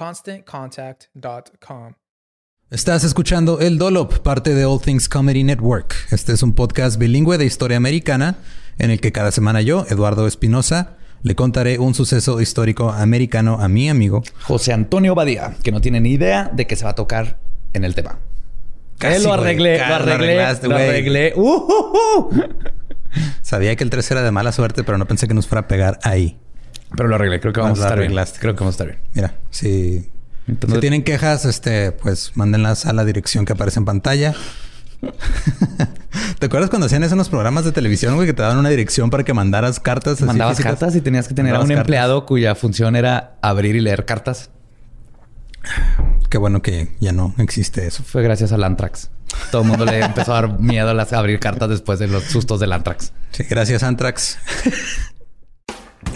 ConstantContact.com. Estás escuchando El Dolop, parte de All Things Comedy Network. Este es un podcast bilingüe de historia americana en el que cada semana yo, Eduardo Espinosa, le contaré un suceso histórico americano a mi amigo José Antonio Badía, que no tiene ni idea de que se va a tocar en el tema. Casi, lo arreglé, lo arreglé, lo arreglé. ¡Uh, uh, uh! Sabía que el 3 era de mala suerte, pero no pensé que nos fuera a pegar ahí. Pero lo arreglé, creo que vamos a estar bien. Creo que vamos a estar bien. Mira, si, Entonces- si tienen quejas, este, pues mándenlas a la dirección que aparece en pantalla. ¿Te acuerdas cuando hacían eso en los programas de televisión, güey? Que te daban una dirección para que mandaras cartas. así Mandabas físicas? cartas y tenías que tener a un cartas. empleado cuya función era abrir y leer cartas. Qué bueno que ya no existe eso. Fue gracias al Antrax. Todo el mundo le empezó a dar miedo a las- a abrir cartas después de los sustos del Antrax. Sí, gracias, Antrax.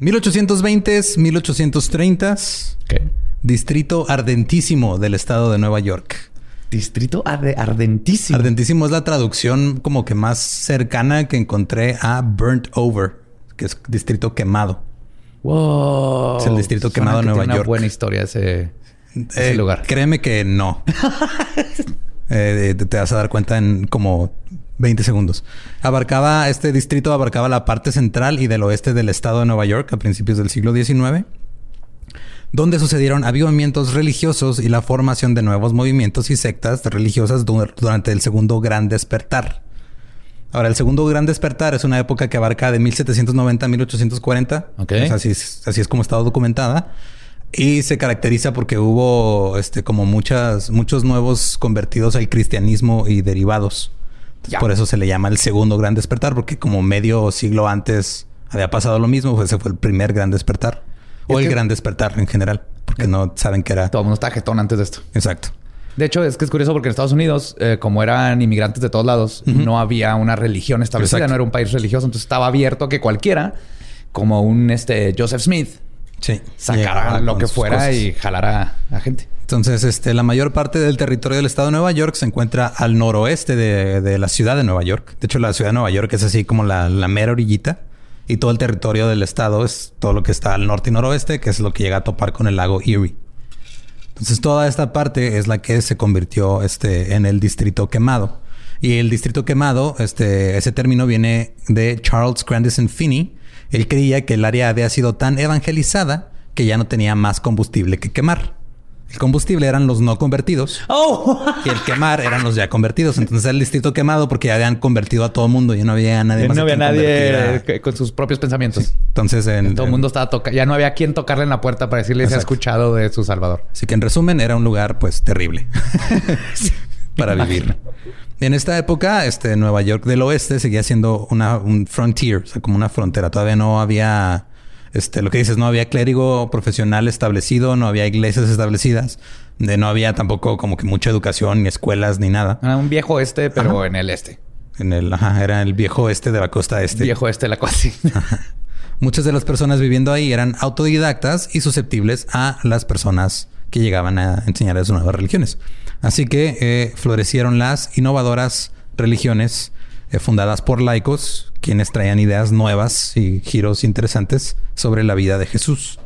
¿1820s, 1830s? ¿Qué? Distrito ardentísimo del estado de Nueva York. Distrito arde- ardentísimo. Ardentísimo es la traducción como que más cercana que encontré a burnt over, que es distrito quemado. Wow. Es el distrito Suena quemado de que Nueva tiene York. Una buena historia ese, ese Eh, lugar. Créeme que no. Eh, te- te vas a dar cuenta en como 20 segundos. Abarcaba, este distrito abarcaba la parte central y del oeste del estado de Nueva York a principios del siglo XIX, donde sucedieron avivamientos religiosos y la formación de nuevos movimientos y sectas religiosas du- durante el segundo gran despertar. Ahora, el segundo gran despertar es una época que abarca de 1790 a 1840. Ok. O sea, así, es, así es como está documentada. Y se caracteriza porque hubo este, como muchas, muchos nuevos convertidos al cristianismo y derivados. Ya. Por eso se le llama el segundo gran despertar, porque como medio siglo antes había pasado lo mismo, pues ese fue el primer gran despertar. O Es el que- gran despertar en general, porque no saben que era. Todo el mundo está jetón antes de esto. Exacto. De hecho, es que es curioso porque en Estados Unidos, eh, como eran inmigrantes de todos lados, no había una religión establecida, Exacto. no era un país religioso, entonces estaba abierto a que cualquiera, como un este Joseph Smith, Sí. sacara lo que fuera cosas. y jalara a gente. Entonces, este, la mayor parte del territorio del estado de Nueva York se encuentra al noroeste de, de la ciudad de Nueva York. De hecho, la ciudad de Nueva York es así como la, la mera orillita. Y todo el territorio del estado es todo lo que está al norte y noroeste, que es lo que llega a topar con el lago Erie. Entonces toda esta parte es la que se convirtió este, en el distrito quemado. Y el distrito quemado, este, ese término viene de Charles Grandison Finney. Él creía que el área había sido tan evangelizada que ya no tenía más combustible que quemar. El combustible eran los no convertidos. ¡Oh! Y el quemar eran los ya convertidos. Entonces el distrito quemado porque ya habían convertido a todo el mundo. Ya no había nadie Ya más. no había nadie a- con sus propios pensamientos. Entonces en, Todo el mundo estaba tocando. Ya no había quien tocarle en la puerta para decirle si ha escuchado de su Salvador. Así que en resumen era un lugar pues terrible para vivir. En esta época, este Nueva York del Oeste seguía siendo una un frontier, o sea, como una frontera. Todavía no había este lo que dices, no había clérigo profesional establecido, no había iglesias establecidas, de- no había tampoco como que mucha educación, ni escuelas, ni nada. Era un viejo este, pero Ajá. en el este. En el, ajá, era el viejo este de la costa este. Viejo este, la cosa así. Muchas de las personas viviendo ahí eran autodidactas y susceptibles a las personas que llegaban a enseñarles nuevas religiones. Así que eh, florecieron las innovadoras religiones eh, fundadas por laicos, quienes traían ideas nuevas y giros interesantes sobre la vida de Jesús.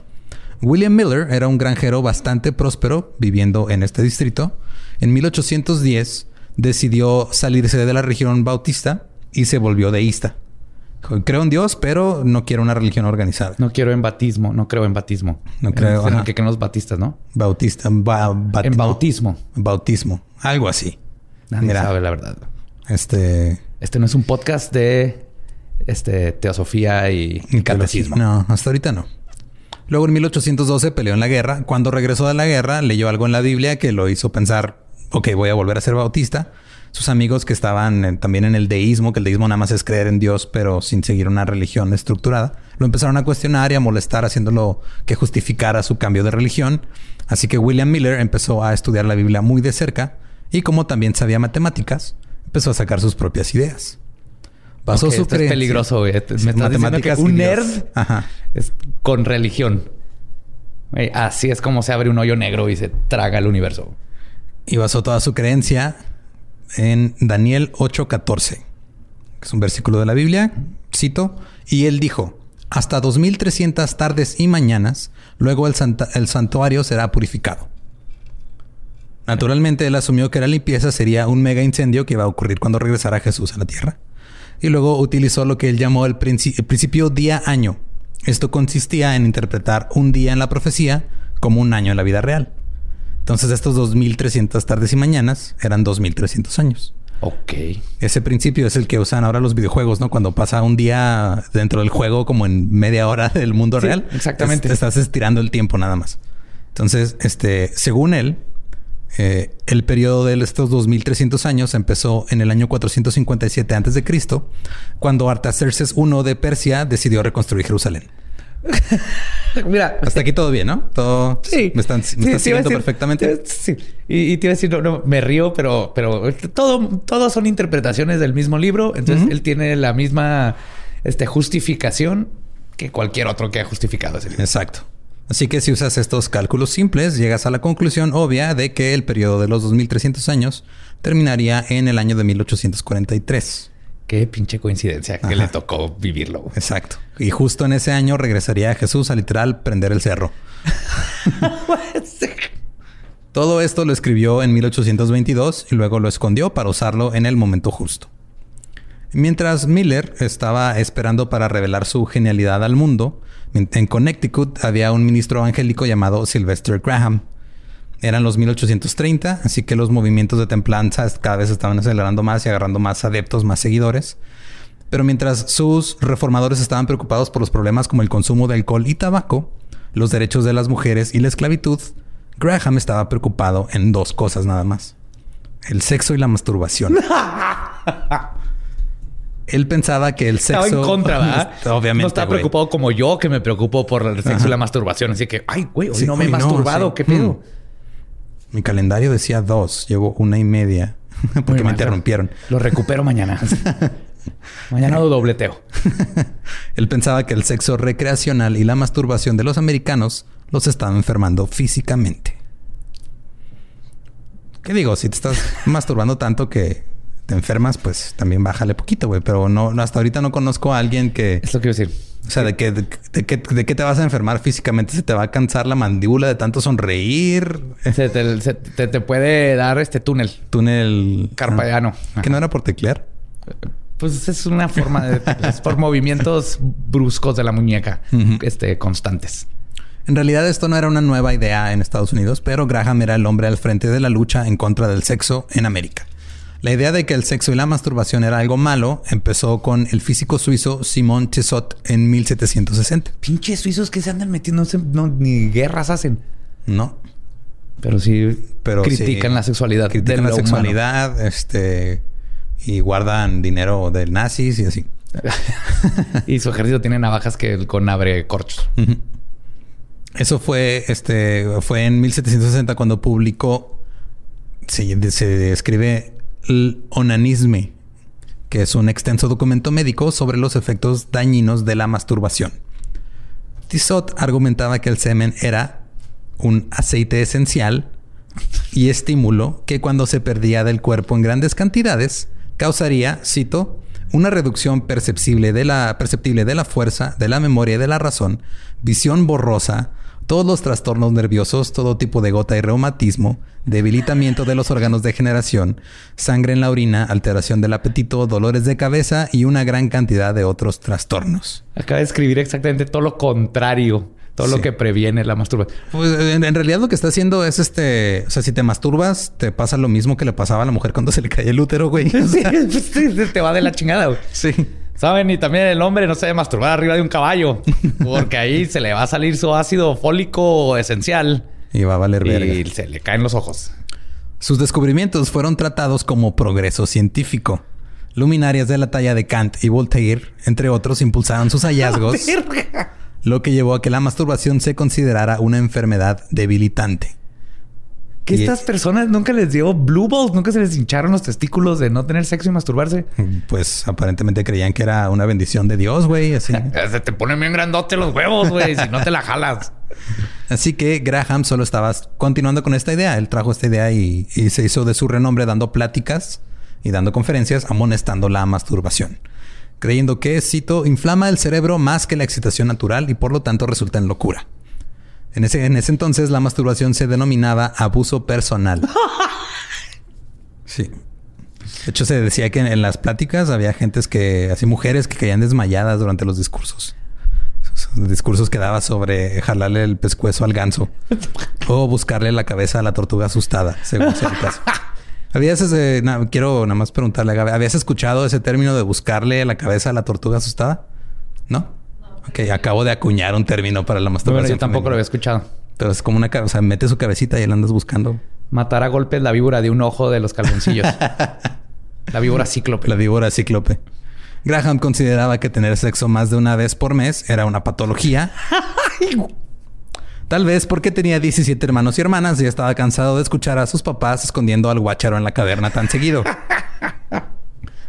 William Miller era un granjero bastante próspero viviendo en este distrito. En 1810 decidió salirse de la religión bautista y se volvió deísta. Creo en Dios, pero no quiero una religión organizada. No quiero en batismo. No creo en batismo. No creo, En que creen los batistas, ¿no? Bautista, ba- bat- En no, bautismo. bautismo, algo así. Nadie Mira. sabe la verdad. Este Este no es un podcast de este, teosofía y, y catecismo. No, hasta ahorita no. Luego en 1812 peleó en la guerra. Cuando regresó de la guerra, leyó algo en la Biblia que lo hizo pensar, ok, voy a volver a ser bautista. Sus amigos que estaban también en el deísmo, que el deísmo nada más es creer en Dios, pero sin seguir una religión estructurada, lo empezaron a cuestionar y a molestar, haciéndolo que justificara su cambio de religión. Así que William Miller empezó a estudiar la Biblia muy de cerca y como también sabía matemáticas, empezó a sacar sus propias ideas. Basó Ok, su esto es peligroso, güey. Me estás diciendo que un nerd Ajá. es con religión. Así es como se abre un hoyo negro y se traga el universo. Y basó toda su creencia en Daniel 8:14, que es un versículo de la Biblia, cito, y él dijo, hasta 2300 tardes y mañanas, luego el, santuario será purificado. Naturalmente, él asumió que la limpieza sería un mega incendio que iba a ocurrir cuando regresara Jesús a la tierra. Y luego utilizó lo que él llamó el, princi- el principio día-año. Esto consistía en interpretar un día en la profecía como un año en la vida real. Entonces, estos 2300 tardes y mañanas eran 2300 años. Ok. Ese principio es el que usan ahora los videojuegos, ¿no? Cuando pasa un día dentro del juego como en media hora del mundo Sí, real. exactamente. Te estás estirando el tiempo nada más. Entonces, este, según él, eh, el periodo de estos 2300 años empezó en el año 457 antes de Cristo, cuando Artaxerxes I de Persia decidió reconstruir Jerusalén. Mira, Hasta aquí todo bien, ¿no? Todo Sí. me están, me Sí, siguiendo decir- perfectamente. Sí. Y, y te iba a decir, no, no, me río, pero, pero todo, todos son interpretaciones del mismo libro. Entonces él tiene la misma este, justificación que cualquier otro que ha justificado ese libro. Exacto. Así que si usas estos cálculos simples, llegas a la conclusión obvia de que el periodo de los 2300 años terminaría en el año de 1843. Qué pinche coincidencia que Ajá. le tocó vivirlo. Exacto. Y justo en ese año regresaría Jesús a literal prender el cerro. Todo esto lo escribió en 1822 y luego lo escondió para usarlo en el momento justo. Mientras Miller estaba esperando para revelar su genialidad al mundo, en Connecticut había un ministro evangélico llamado Sylvester Graham. Eran los 1830, así que los movimientos de templanza cada vez estaban acelerando más y agarrando más adeptos, más seguidores. Pero mientras sus reformadores estaban preocupados por los problemas como el consumo de alcohol y tabaco, los derechos de las mujeres y la esclavitud, Graham estaba preocupado en dos cosas nada más. El sexo y la masturbación. Él pensaba que el sexo... Estaba en contra, ¿verdad? Obviamente, No estaba güey. preocupado como yo, que me preocupo por el sexo Ajá. y la masturbación. Así que, ay, güey, hoy Sí, no me he no, masturbado. sí. ¿Qué pedo? Mm. Mi calendario decía dos, llevo una y media porque Muy me mal. interrumpieron. Lo recupero mañana. mañana lo dobleteo. Él pensaba que el sexo recreacional y la masturbación de los americanos los estaban enfermando físicamente. ¿Qué digo? Si te estás masturbando tanto que te enfermas, pues también bájale poquito, güey. Pero no, hasta ahorita no conozco a alguien que, Es lo que iba a decir. O sea, de, que, de, qué te vas a enfermar físicamente. Se te va a cansar la mandíbula de tanto sonreír. Se te, puede dar este túnel. Túnel carpallano. Que no era por teclear. Pues es una forma de... es por movimientos bruscos de la muñeca. este, constantes. En realidad esto no era una nueva idea en Estados Unidos, pero Graham era el hombre al frente de la lucha en contra del sexo en América. La idea de que el sexo y la masturbación era algo malo empezó con el físico suizo Simon Tissot en 1760. Pinches suizos que se andan metiendo, no, ni guerras hacen. No. Pero sí pero critican la sexualidad. Critican la sexualidad, este y guardan dinero del nazis y así. y su ejército tiene navajas que con abre corchos. Eso fue, este, fue en 1760 cuando publicó, se, se describe el onanisme, que es un extenso documento médico sobre los efectos dañinos de la masturbación. Tissot argumentaba que el semen era un aceite esencial y estímulo que cuando se perdía del cuerpo en grandes cantidades causaría, cito, una reducción perceptible de la, perceptible de la fuerza, de la memoria y de la razón, visión borrosa, todos los trastornos nerviosos, todo tipo de gota y reumatismo, debilitamiento de los órganos de generación, sangre en la orina, alteración del apetito, dolores de cabeza y una gran cantidad de otros trastornos. Acaba de escribir exactamente todo lo contrario. Todo lo que previene la masturbación. Pues en, realidad lo que está haciendo es este, o sea, si te masturbas, te pasa lo mismo que le pasaba a la mujer cuando se le cae el útero, güey. sí, te va de la chingada, güey. Sí. Saben, y también el hombre no se debe masturbar arriba de un caballo, porque ahí se le va a salir su ácido fólico esencial. Y va a valer verga. Y se le caen los ojos. Sus descubrimientos fueron tratados como progreso científico. Luminarias de la talla de Kant y Voltaire, entre otros, impulsaron sus hallazgos, lo que llevó a que la masturbación se considerara una enfermedad debilitante. Que estas personas nunca les dio blue balls, nunca se les hincharon los testículos de no tener sexo y masturbarse. Pues aparentemente creían que era una bendición de Dios, güey. Así se te ponen bien grandote los huevos, güey, si no te la jalas. Así que Graham solo estaba continuando con esta idea. Él trajo esta idea y, y se hizo de su renombre dando pláticas y dando conferencias amonestando la masturbación, creyendo que, cito, inflama el cerebro más que la excitación natural y por lo tanto resulta en locura. En ese, en ese entonces la masturbación se denominaba abuso personal. Sí. De hecho, se decía que en, las pláticas había gentes que, así mujeres que caían desmayadas durante los discursos. discursos que daba sobre jalarle el pescuezo al ganso o buscarle la cabeza a la tortuga asustada, según sea el caso. ¿Habías, quiero nada más preguntarle, ¿habías escuchado ese término de buscarle la cabeza a la tortuga asustada? ¿No? Ok, acabo de acuñar un término para la masturbación. yo tampoco lo había escuchado. Pero es como una... O sea, mete su cabecita y la andas buscando. Matar a golpes la víbora de un ojo de los calzoncillos. la víbora cíclope. La víbora cíclope. Graham consideraba que tener sexo más de una vez por mes era una patología. Tal vez porque tenía 17 hermanos y hermanas y estaba cansado de escuchar a sus papás escondiendo al guacharo en la caverna tan seguido.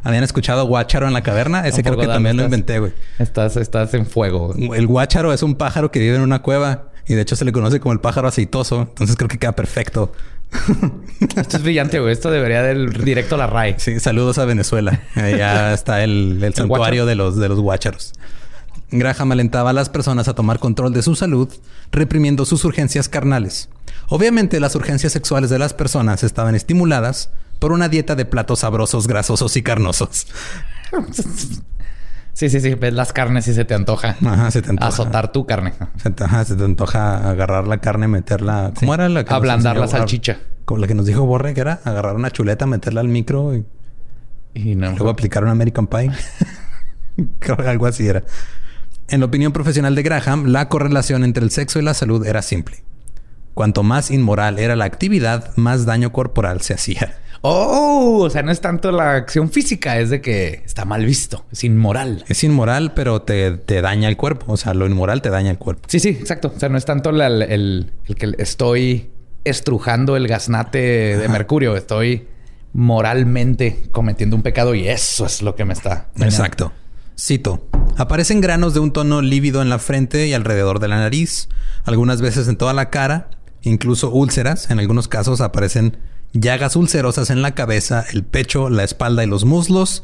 ¿Habían escuchado Guácharo en la caverna? Ese creo que también lo inventé, güey. Estás, estás en fuego. El Guácharo es un pájaro que vive en una cueva y de hecho se le conoce como el pájaro aceitoso. Entonces creo que queda perfecto. Esto es brillante, güey. Esto debería ir directo a la RAI. Sí, saludos a Venezuela. Allá está el, santuario de los, de los guácharos. Graham alentaba a las personas a tomar control de su salud, reprimiendo sus urgencias carnales. Obviamente las urgencias sexuales de las personas estaban estimuladas por una dieta de platos sabrosos, grasosos y carnosos. Sí, sí, sí. Ves las carnes y se te antoja. Ajá, se te antoja. Azotar tu carne. Se te, se te antoja agarrar la carne, meterla. ¿Cómo era la que Ablandar la salchicha. Como la que nos dijo Borre, que era agarrar una chuleta, meterla al micro y, y luego aplicar un American Pie. Algo así era. En la opinión profesional de Graham, la correlación entre el sexo y la salud era simple. Cuanto más inmoral era la actividad, más daño corporal se hacía. Oh, o sea, no es tanto la acción física, es de que está mal visto, es inmoral. Es inmoral, pero te, daña el cuerpo. O sea, lo inmoral te daña el cuerpo. Sí, sí, exacto. O sea, no es tanto el, que estoy estrujando el gaznate de mercurio, estoy moralmente cometiendo un pecado y eso es lo que me está. Exacto. Cito. Aparecen granos de un tono lívido en la frente y alrededor de la nariz, algunas veces en toda la cara, incluso úlceras. En algunos casos aparecen llagas ulcerosas en la cabeza, el pecho, la espalda y los muslos,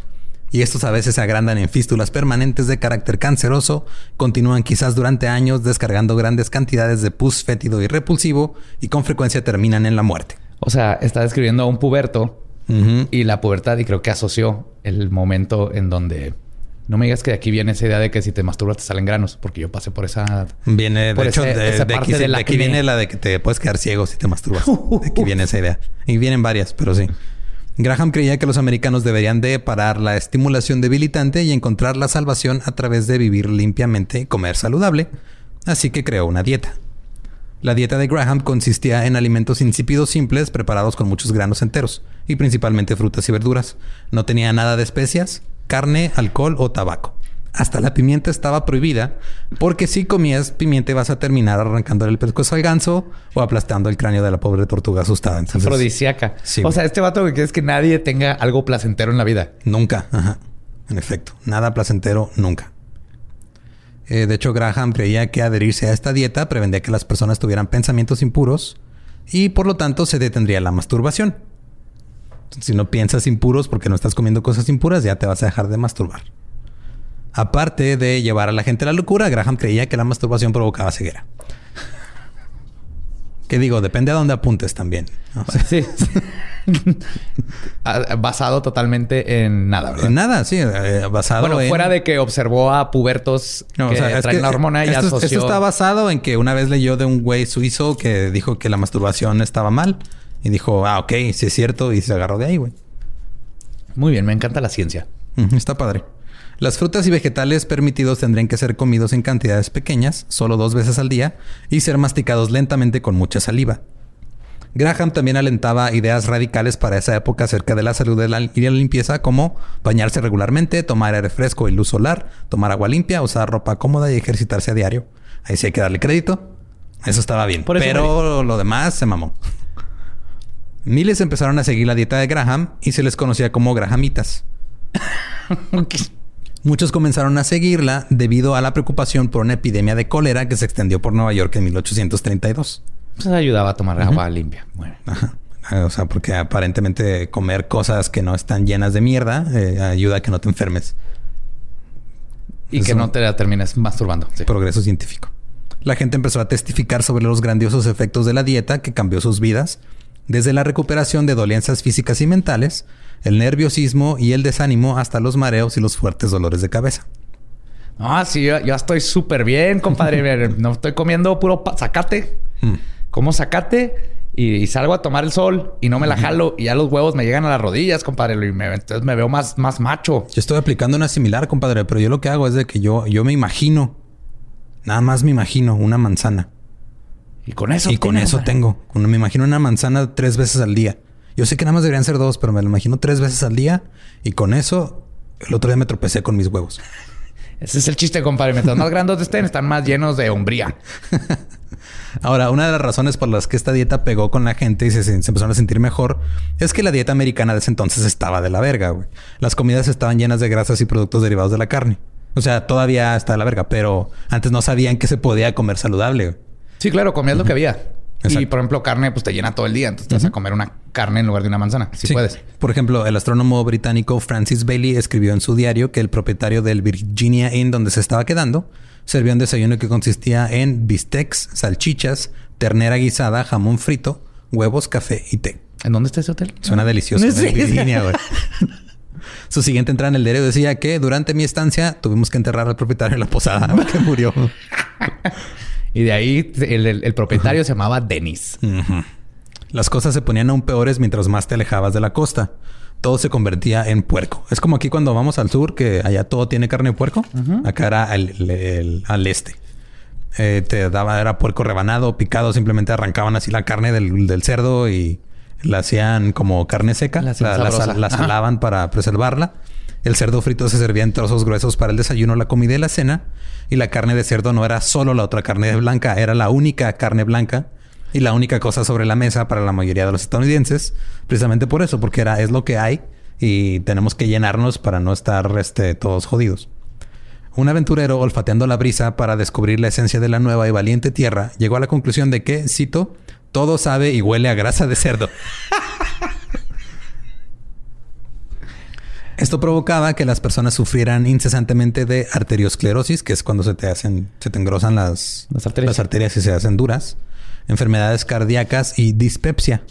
y estos a veces se agrandan en fístulas permanentes de carácter canceroso, continúan quizás durante años descargando grandes cantidades de pus fétido y repulsivo y con frecuencia terminan en la muerte. O sea, está describiendo a un puberto y la pubertad y creo que asoció el momento en donde no me digas que de aquí viene esa idea de que si te masturbas te salen granos, porque yo pasé por esa. Viene, de hecho, de, aquí, de aquí viene la de que te puedes quedar ciego si te masturbas. De aquí viene esa idea. Y vienen varias, pero sí. Graham creía que los americanos deberían de parar la estimulación debilitante y encontrar la salvación a través de vivir limpiamente y comer saludable, así que creó una dieta. La dieta de Graham consistía en alimentos insípidos simples preparados con muchos granos enteros y principalmente frutas y verduras. No tenía nada de especias, carne, alcohol o tabaco. Hasta la pimienta estaba prohibida porque si comías pimienta vas a terminar arrancando el pescuezo al ganso o aplastando el cráneo de la pobre tortuga asustada. Entonces, Afrodisíaca. o sea, este vato que es que nadie tenga algo placentero en la vida. Nunca. Ajá. En efecto, nada placentero nunca. Eh, de hecho, Graham creía que adherirse a esta dieta prevendría que las personas tuvieran pensamientos impuros y por lo tanto se detendría la masturbación. Si no piensas impuros porque no estás comiendo cosas impuras, ya te vas a dejar de masturbar. Aparte de llevar a la gente a la locura, Graham creía que la masturbación provocaba ceguera. ¿Qué digo? Depende a dónde apuntes también. sí. Ah, basado totalmente en nada, ¿verdad? En nada, sí. Eh, basado bueno, fuera de que observó a pubertos que traen la hormona y esto, asoció... Esto está basado en que una vez leyó de un güey suizo que dijo que la masturbación estaba mal. Y dijo, ah, ok, sí es cierto. Y se agarró de ahí, güey. Muy bien. Me encanta la ciencia. está padre. Las frutas y vegetales permitidos tendrían que ser comidos en cantidades pequeñas, solo dos veces al día, y ser masticados lentamente con mucha saliva. Graham también alentaba ideas radicales para esa época acerca de la salud y la limpieza, como bañarse regularmente, tomar aire fresco y luz solar, tomar agua limpia, usar ropa cómoda y ejercitarse a diario. Ahí sí hay que darle crédito. Eso estaba bien. pero lo demás se mamó. Miles empezaron a seguir la dieta de Graham y se les conocía como Grahamitas. Muchos comenzaron a seguirla debido a la preocupación por una epidemia de cólera que se extendió por Nueva York en 1832. Pues ayudaba a tomar agua limpia. Bueno. Ah, o sea, porque aparentemente comer cosas que no están llenas de mierda eh, ayuda a que no te enfermes. Y que no te la termines masturbando. Progreso científico. La gente empezó a testificar sobre los grandiosos efectos de la dieta que cambió sus vidas, desde la recuperación de dolencias físicas y mentales el nerviosismo y el desánimo hasta los mareos y los fuertes dolores de cabeza. Ah, sí, yo, estoy súper bien, compadre. no estoy comiendo puro zacate. Hmm. Como zacate y, salgo a tomar el sol y no me la jalo y ya los huevos me llegan a las rodillas, compadre. Y me, entonces me veo más, más macho. Yo estoy aplicando una similar, compadre, pero yo lo que hago es de que yo, yo me imagino, nada más me imagino una manzana. Y con eso. Y con eso tengo. Me imagino una manzana tres veces al día. Yo sé que nada más deberían ser dos, pero me lo imagino tres veces al día y con eso el otro día me tropecé con mis huevos. Ese es el chiste, compadre. Mientras más grandes estén, están más llenos de hombría. Ahora, una de las razones por las que esta dieta pegó con la gente y se, se, empezaron a sentir mejor es que la dieta americana de ese entonces estaba de la verga, güey. Las comidas estaban llenas de grasas y productos derivados de la carne. O sea, todavía está de la verga, pero antes no sabían que se podía comer saludable. Sí, claro, comías lo que había. Y por ejemplo, carne, pues te llena todo el día. Entonces te vas a comer una carne en lugar de una manzana. Si puedes. Por ejemplo, el astrónomo británico Francis Bailey escribió en su diario que el propietario del Virginia Inn donde se estaba quedando servía un desayuno que consistía en bistecs, salchichas, ternera guisada, jamón frito, huevos, café y té. ¿En dónde está ese hotel? Suena delicioso. En Virginia, güey. Su siguiente entrada en el diario decía que durante mi estancia tuvimos que enterrar al propietario en la posada que murió. Y de ahí el, propietario se llamaba Denis. Las cosas se ponían aún peores mientras más te alejabas de la costa. Todo se convertía en puerco. Es como aquí cuando vamos al sur, que allá todo tiene carne de puerco. Acá era al, este. Eh, te daba, era puerco rebanado, picado. Simplemente arrancaban así la carne del, cerdo y la hacían como carne seca. La, la salaban para preservarla. El cerdo frito se servía en trozos gruesos para el desayuno, la comida y la cena. Y la carne de cerdo no era solo la otra carne blanca, era la única carne blanca y la única cosa sobre la mesa para la mayoría de los estadounidenses. Precisamente por eso, porque era, es lo que hay y tenemos que llenarnos para no estar este, todos jodidos. Un aventurero, olfateando la brisa para descubrir la esencia de la nueva y valiente tierra, llegó a la conclusión de que, cito, todo sabe y huele a grasa de cerdo. Esto provocaba que las personas sufrieran incesantemente de arteriosclerosis, que es cuando se te hacen, se te engrosan las, Las arterias. las arterias y se hacen duras, enfermedades cardíacas y dispepsia.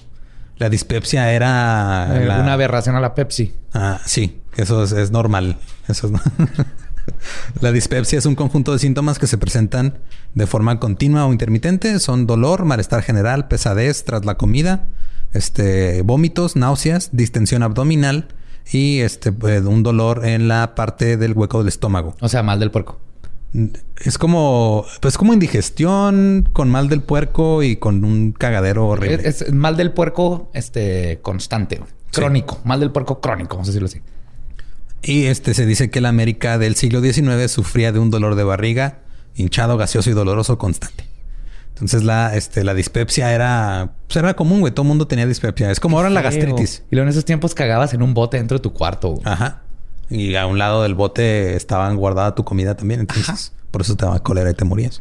La dispepsia era Eh, la- Una aberración a la Pepsi. Ah, sí, eso es, es normal. Eso es la dispepsia es un conjunto de síntomas que se presentan de forma continua o intermitente. Son dolor, malestar general, pesadez tras la comida, este, vómitos, náuseas, distensión abdominal y este, pues, un dolor en la parte del hueco del estómago. O sea, mal del puerco. Es como, pues como indigestión, con mal del puerco y con un cagadero horrible. Es, es mal del puerco este, constante. Sí. Crónico. Mal del puerco crónico, vamos a decirlo así. Y este se dice que la América del siglo XIX sufría de un dolor de barriga, hinchado, gaseoso y doloroso constante. Entonces la, este, la dispepsia era, pues era común, güey. Todo el mundo tenía dispepsia. Es como ahora la gastritis. Y luego en esos tiempos cagabas en un bote dentro de tu cuarto. güey. Ajá. Y a un lado del bote estaban guardada tu comida también. Entonces, por eso te daba cólera y te morías.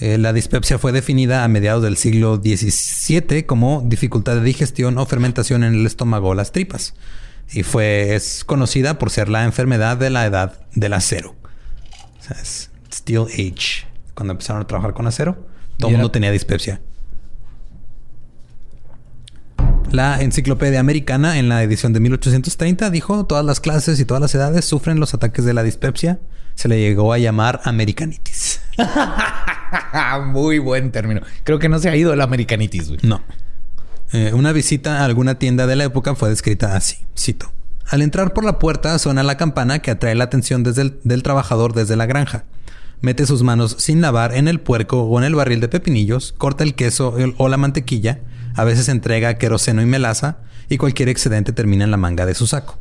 Eh, la dispepsia fue definida a mediados del siglo XVII como dificultad de digestión o fermentación en el estómago o las tripas. Y fue, es conocida por ser la enfermedad de la edad del acero. O sea, es Steel Age. Cuando empezaron a trabajar con acero, todo el mundo tenía dispepsia. La enciclopedia americana en la edición de 1830 dijo todas las clases y todas las edades sufren los ataques de la dispepsia. Se le llegó a llamar americanitis. Muy buen término. Creo que no se ha ido la americanitis, güey. No. Eh, una visita a alguna tienda de la época fue descrita así. Cito. Al entrar por la puerta suena la campana que atrae la atención desde el- del trabajador desde la granja. Mete sus manos sin lavar en el puerco o en el barril de pepinillos, corta el queso o la mantequilla, a veces entrega queroseno y melaza, y cualquier excedente termina en la manga de su saco.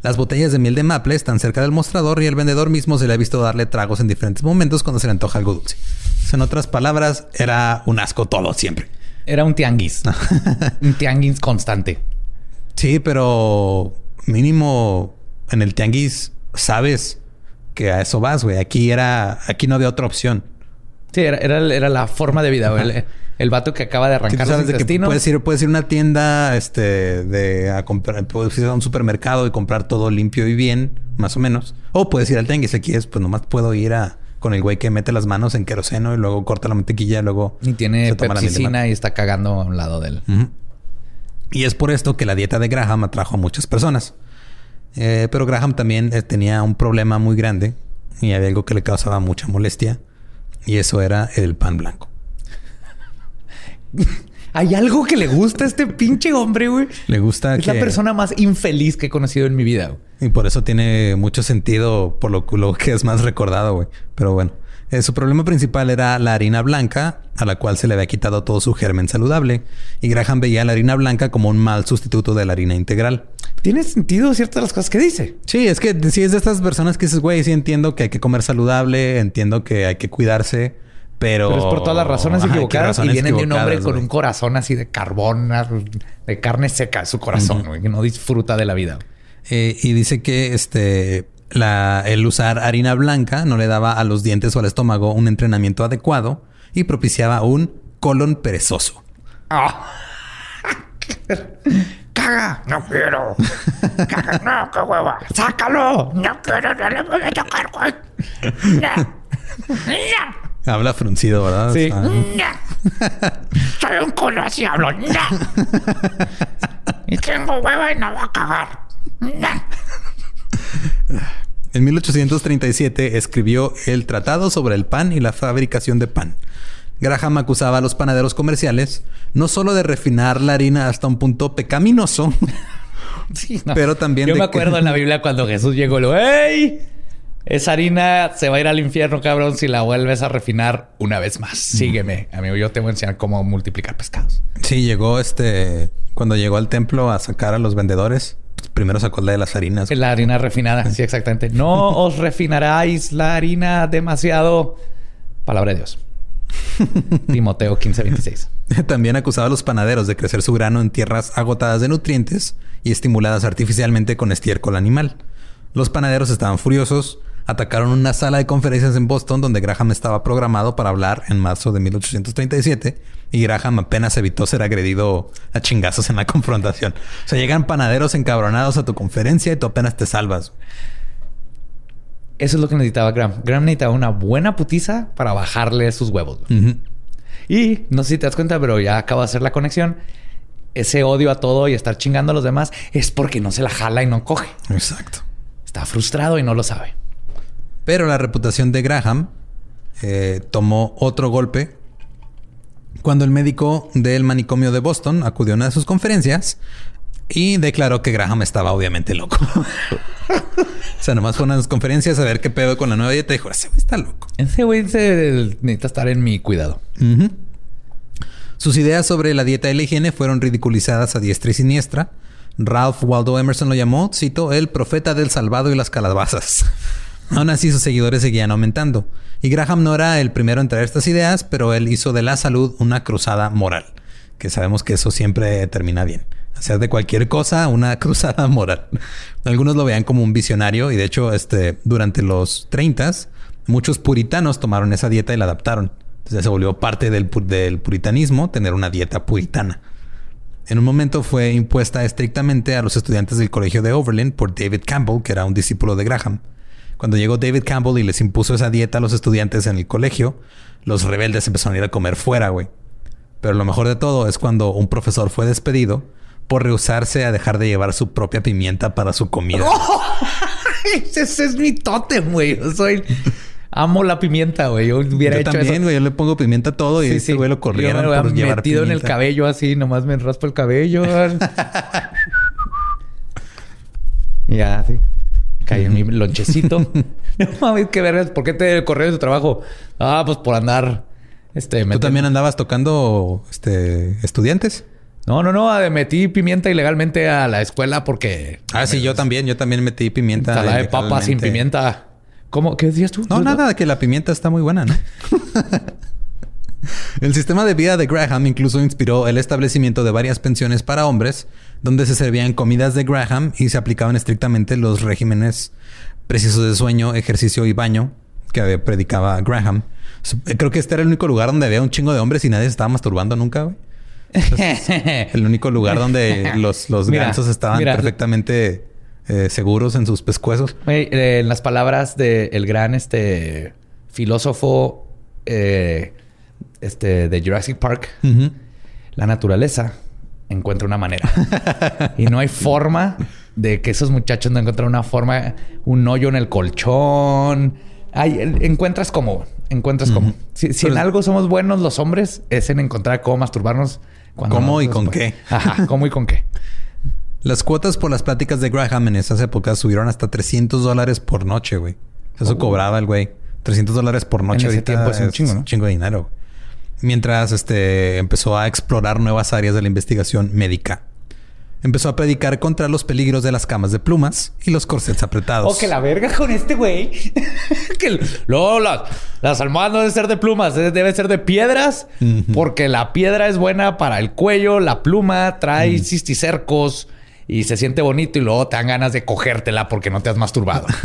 Las botellas de miel de maple están cerca del mostrador y el vendedor mismo se le ha visto darle tragos en diferentes momentos cuando se le antoja algo dulce. En otras palabras, era un asco todo siempre. Era un tianguis. un tianguis constante. Sí, pero mínimo en el tianguis sabes que a eso vas, güey. Aquí era, aquí no había otra opción. Sí, era, era, era la forma de vida, güey. El, el vato que acaba de Sí, arrancar los intestinos. puedes ir, puedes ir a una tienda, este, de a comprar, puedes ir a un supermercado y comprar todo limpio y bien, más o menos. O puedes ir al tianguis. Aquí es, pues nomás puedo ir a con el güey que mete las manos en queroseno y luego corta la mantequilla y luego Y tiene pepsicina y está cagando a un lado de él. Y es por esto que la dieta de Graham atrajo a muchas personas. Eh, pero Graham también eh, tenía un problema muy grande y había algo que le causaba mucha molestia y eso era el pan blanco. Hay algo que le gusta a este pinche hombre, güey. Le gusta Es que... la persona más infeliz que he conocido en mi vida. güey. Y por eso tiene mucho sentido por lo, lo que es más recordado, güey. Pero bueno, eh, su problema principal era la harina blanca, a la cual se le había quitado todo su germen saludable. Y Graham veía la harina blanca como un mal sustituto de la harina integral. Tiene sentido ciertas las cosas que dice. Sí, es que sí es de estas personas que dices, güey, sí entiendo que hay que comer saludable, entiendo que hay que cuidarse, pero... Pero es por todas las razones Ajá, equivocadas. razones y viene de un hombre con güey. un corazón así de carbón, de carne seca, su corazón, güey, que no disfruta de la vida. Eh, y dice que este la, el usar harina blanca no le daba a los dientes o al estómago un entrenamiento adecuado y propiciaba un colon perezoso. Ah. ¡Caga! ¡No quiero! ¡Caga! ¡No, qué hueva! ¡Sácalo! ¡No quiero! ¡No le voy a tocar, güey! Habla fruncido, ¿verdad? Sí. Ah. Soy un culo así hablo. Y tengo hueva y no va a cagar. En 1837 escribió el Tratado sobre el pan y la fabricación de pan. Graham acusaba a los panaderos comerciales no solo de refinar la harina hasta un punto pecaminoso, Sí, no. Pero también Yo de me que- acuerdo en la Biblia cuando Jesús llegó y lo... ¡Ey! Esa harina se va a ir al infierno, cabrón, si la vuelves a refinar una vez más. Sígueme, amigo. Yo te voy a enseñar cómo multiplicar pescados. Sí, llegó este. Cuando llegó al templo a sacar a los vendedores, primero sacó la de las harinas. La harina refinada, sí, exactamente. No os refinaráis la harina demasiado. Palabra de Dios. Timoteo 15, 26. También acusaba a los panaderos de crecer su grano en tierras agotadas de nutrientes y estimuladas artificialmente con estiércol animal. Los panaderos estaban furiosos, atacaron una sala de conferencias en Boston donde Graham estaba programado para hablar en marzo de 1837 y Graham apenas evitó ser agredido a chingazos en la confrontación. O sea, llegan panaderos encabronados a tu conferencia y tú apenas te salvas. Eso es lo que necesitaba Graham. Graham necesitaba una buena putiza para bajarle sus huevos. Y no sé si te das cuenta, pero ya acabo de hacer la conexión. Ese odio a todo y estar chingando a los demás es porque no se la jala y no coge. Exacto. Está frustrado y no lo sabe. Pero la reputación de Graham eh, tomó otro golpe cuando el médico del manicomio de Boston acudió a una de sus conferencias y declaró que Graham estaba obviamente loco. o sea, nomás fue a unas conferencias a ver qué pedo con la nueva dieta dijo, ese güey está loco. Ese güey necesita estar en mi cuidado. Sus ideas sobre la dieta y la higiene fueron ridiculizadas a diestra y siniestra. Ralph Waldo Emerson lo llamó, cito, el profeta del salvado y las calabazas. Aún así, sus seguidores seguían aumentando. Y Graham no era el primero en traer estas ideas, pero él hizo de la salud una cruzada moral. Que sabemos que eso siempre termina bien. Hacer de cualquier cosa una cruzada moral. Algunos lo veían como un visionario y de hecho, este, durante los 30 muchos puritanos tomaron esa dieta y la adaptaron. Entonces se volvió parte del, del puritanismo tener una dieta puritana. En un momento fue impuesta estrictamente a los estudiantes del colegio de Overland por David Campbell, que era un discípulo de Graham. Cuando llegó David Campbell y les impuso esa dieta a los estudiantes en el colegio, los rebeldes empezaron a ir a comer fuera, güey. Pero lo mejor de todo es cuando un profesor fue despedido por rehusarse a dejar de llevar su propia pimienta para su comida. ese es mi tótem, güey. Yo soy... Amo la pimienta, güey. Yo hubiera yo también, güey. Yo le pongo pimienta a todo y ese güey lo corrieron yo me por metido en el cabello así. Nomás me raspo el cabello. ya, sí. Caí en mi lonchecito. no mames, qué vergas. ¿Por qué te corrió de tu trabajo? Ah, pues por andar. Este, ¿Tú también andabas tocando este, estudiantes? No, no, no. Metí pimienta ilegalmente a la escuela porque. Ah, sí, yo también. Yo también metí pimienta. Ensalada de papa sin pimienta. ¿Cómo? ¿Qué decías tú? No, nada, que la pimienta está muy buena, ¿no? El sistema de vida de Graham incluso inspiró el establecimiento de varias pensiones para hombres, donde se servían comidas de Graham y se aplicaban estrictamente los regímenes precisos de sueño, ejercicio y baño que predicaba Graham. Creo que este era el único lugar donde había un chingo de hombres y nadie se estaba masturbando nunca, güey. El único lugar donde los, los gansos estaban perfectamente eh, seguros en sus pescuezos. Eh, en las palabras del gran este filósofo eh, este, de Jurassic Park, la naturaleza encuentra una manera. y no hay forma de que esos muchachos no encuentren una forma, un hoyo en el colchón. Ay, encuentras como, encuentras como. Si, en algo somos buenos los hombres, es en encontrar cómo masturbarnos. ¿Cómo y con qué? Ajá, ¿cómo y con qué? Las cuotas por las pláticas de Graham en esas épocas subieron hasta 300 dólares por noche, güey. Eso oh. cobraba el güey. 300 dólares por noche en ese tiempo es un chingo, ¿no? chingo de dinero mientras este, empezó a explorar nuevas áreas de la investigación médica. Empezó a predicar contra los peligros de las camas de plumas y los corsets apretados. Oh, que la verga con este güey. que luego las, almohadas no deben ser de plumas, deben ser de piedras, porque la piedra es buena para el cuello, la pluma trae cisticercos y se siente bonito y luego te dan ganas de cogértela porque no te has masturbado.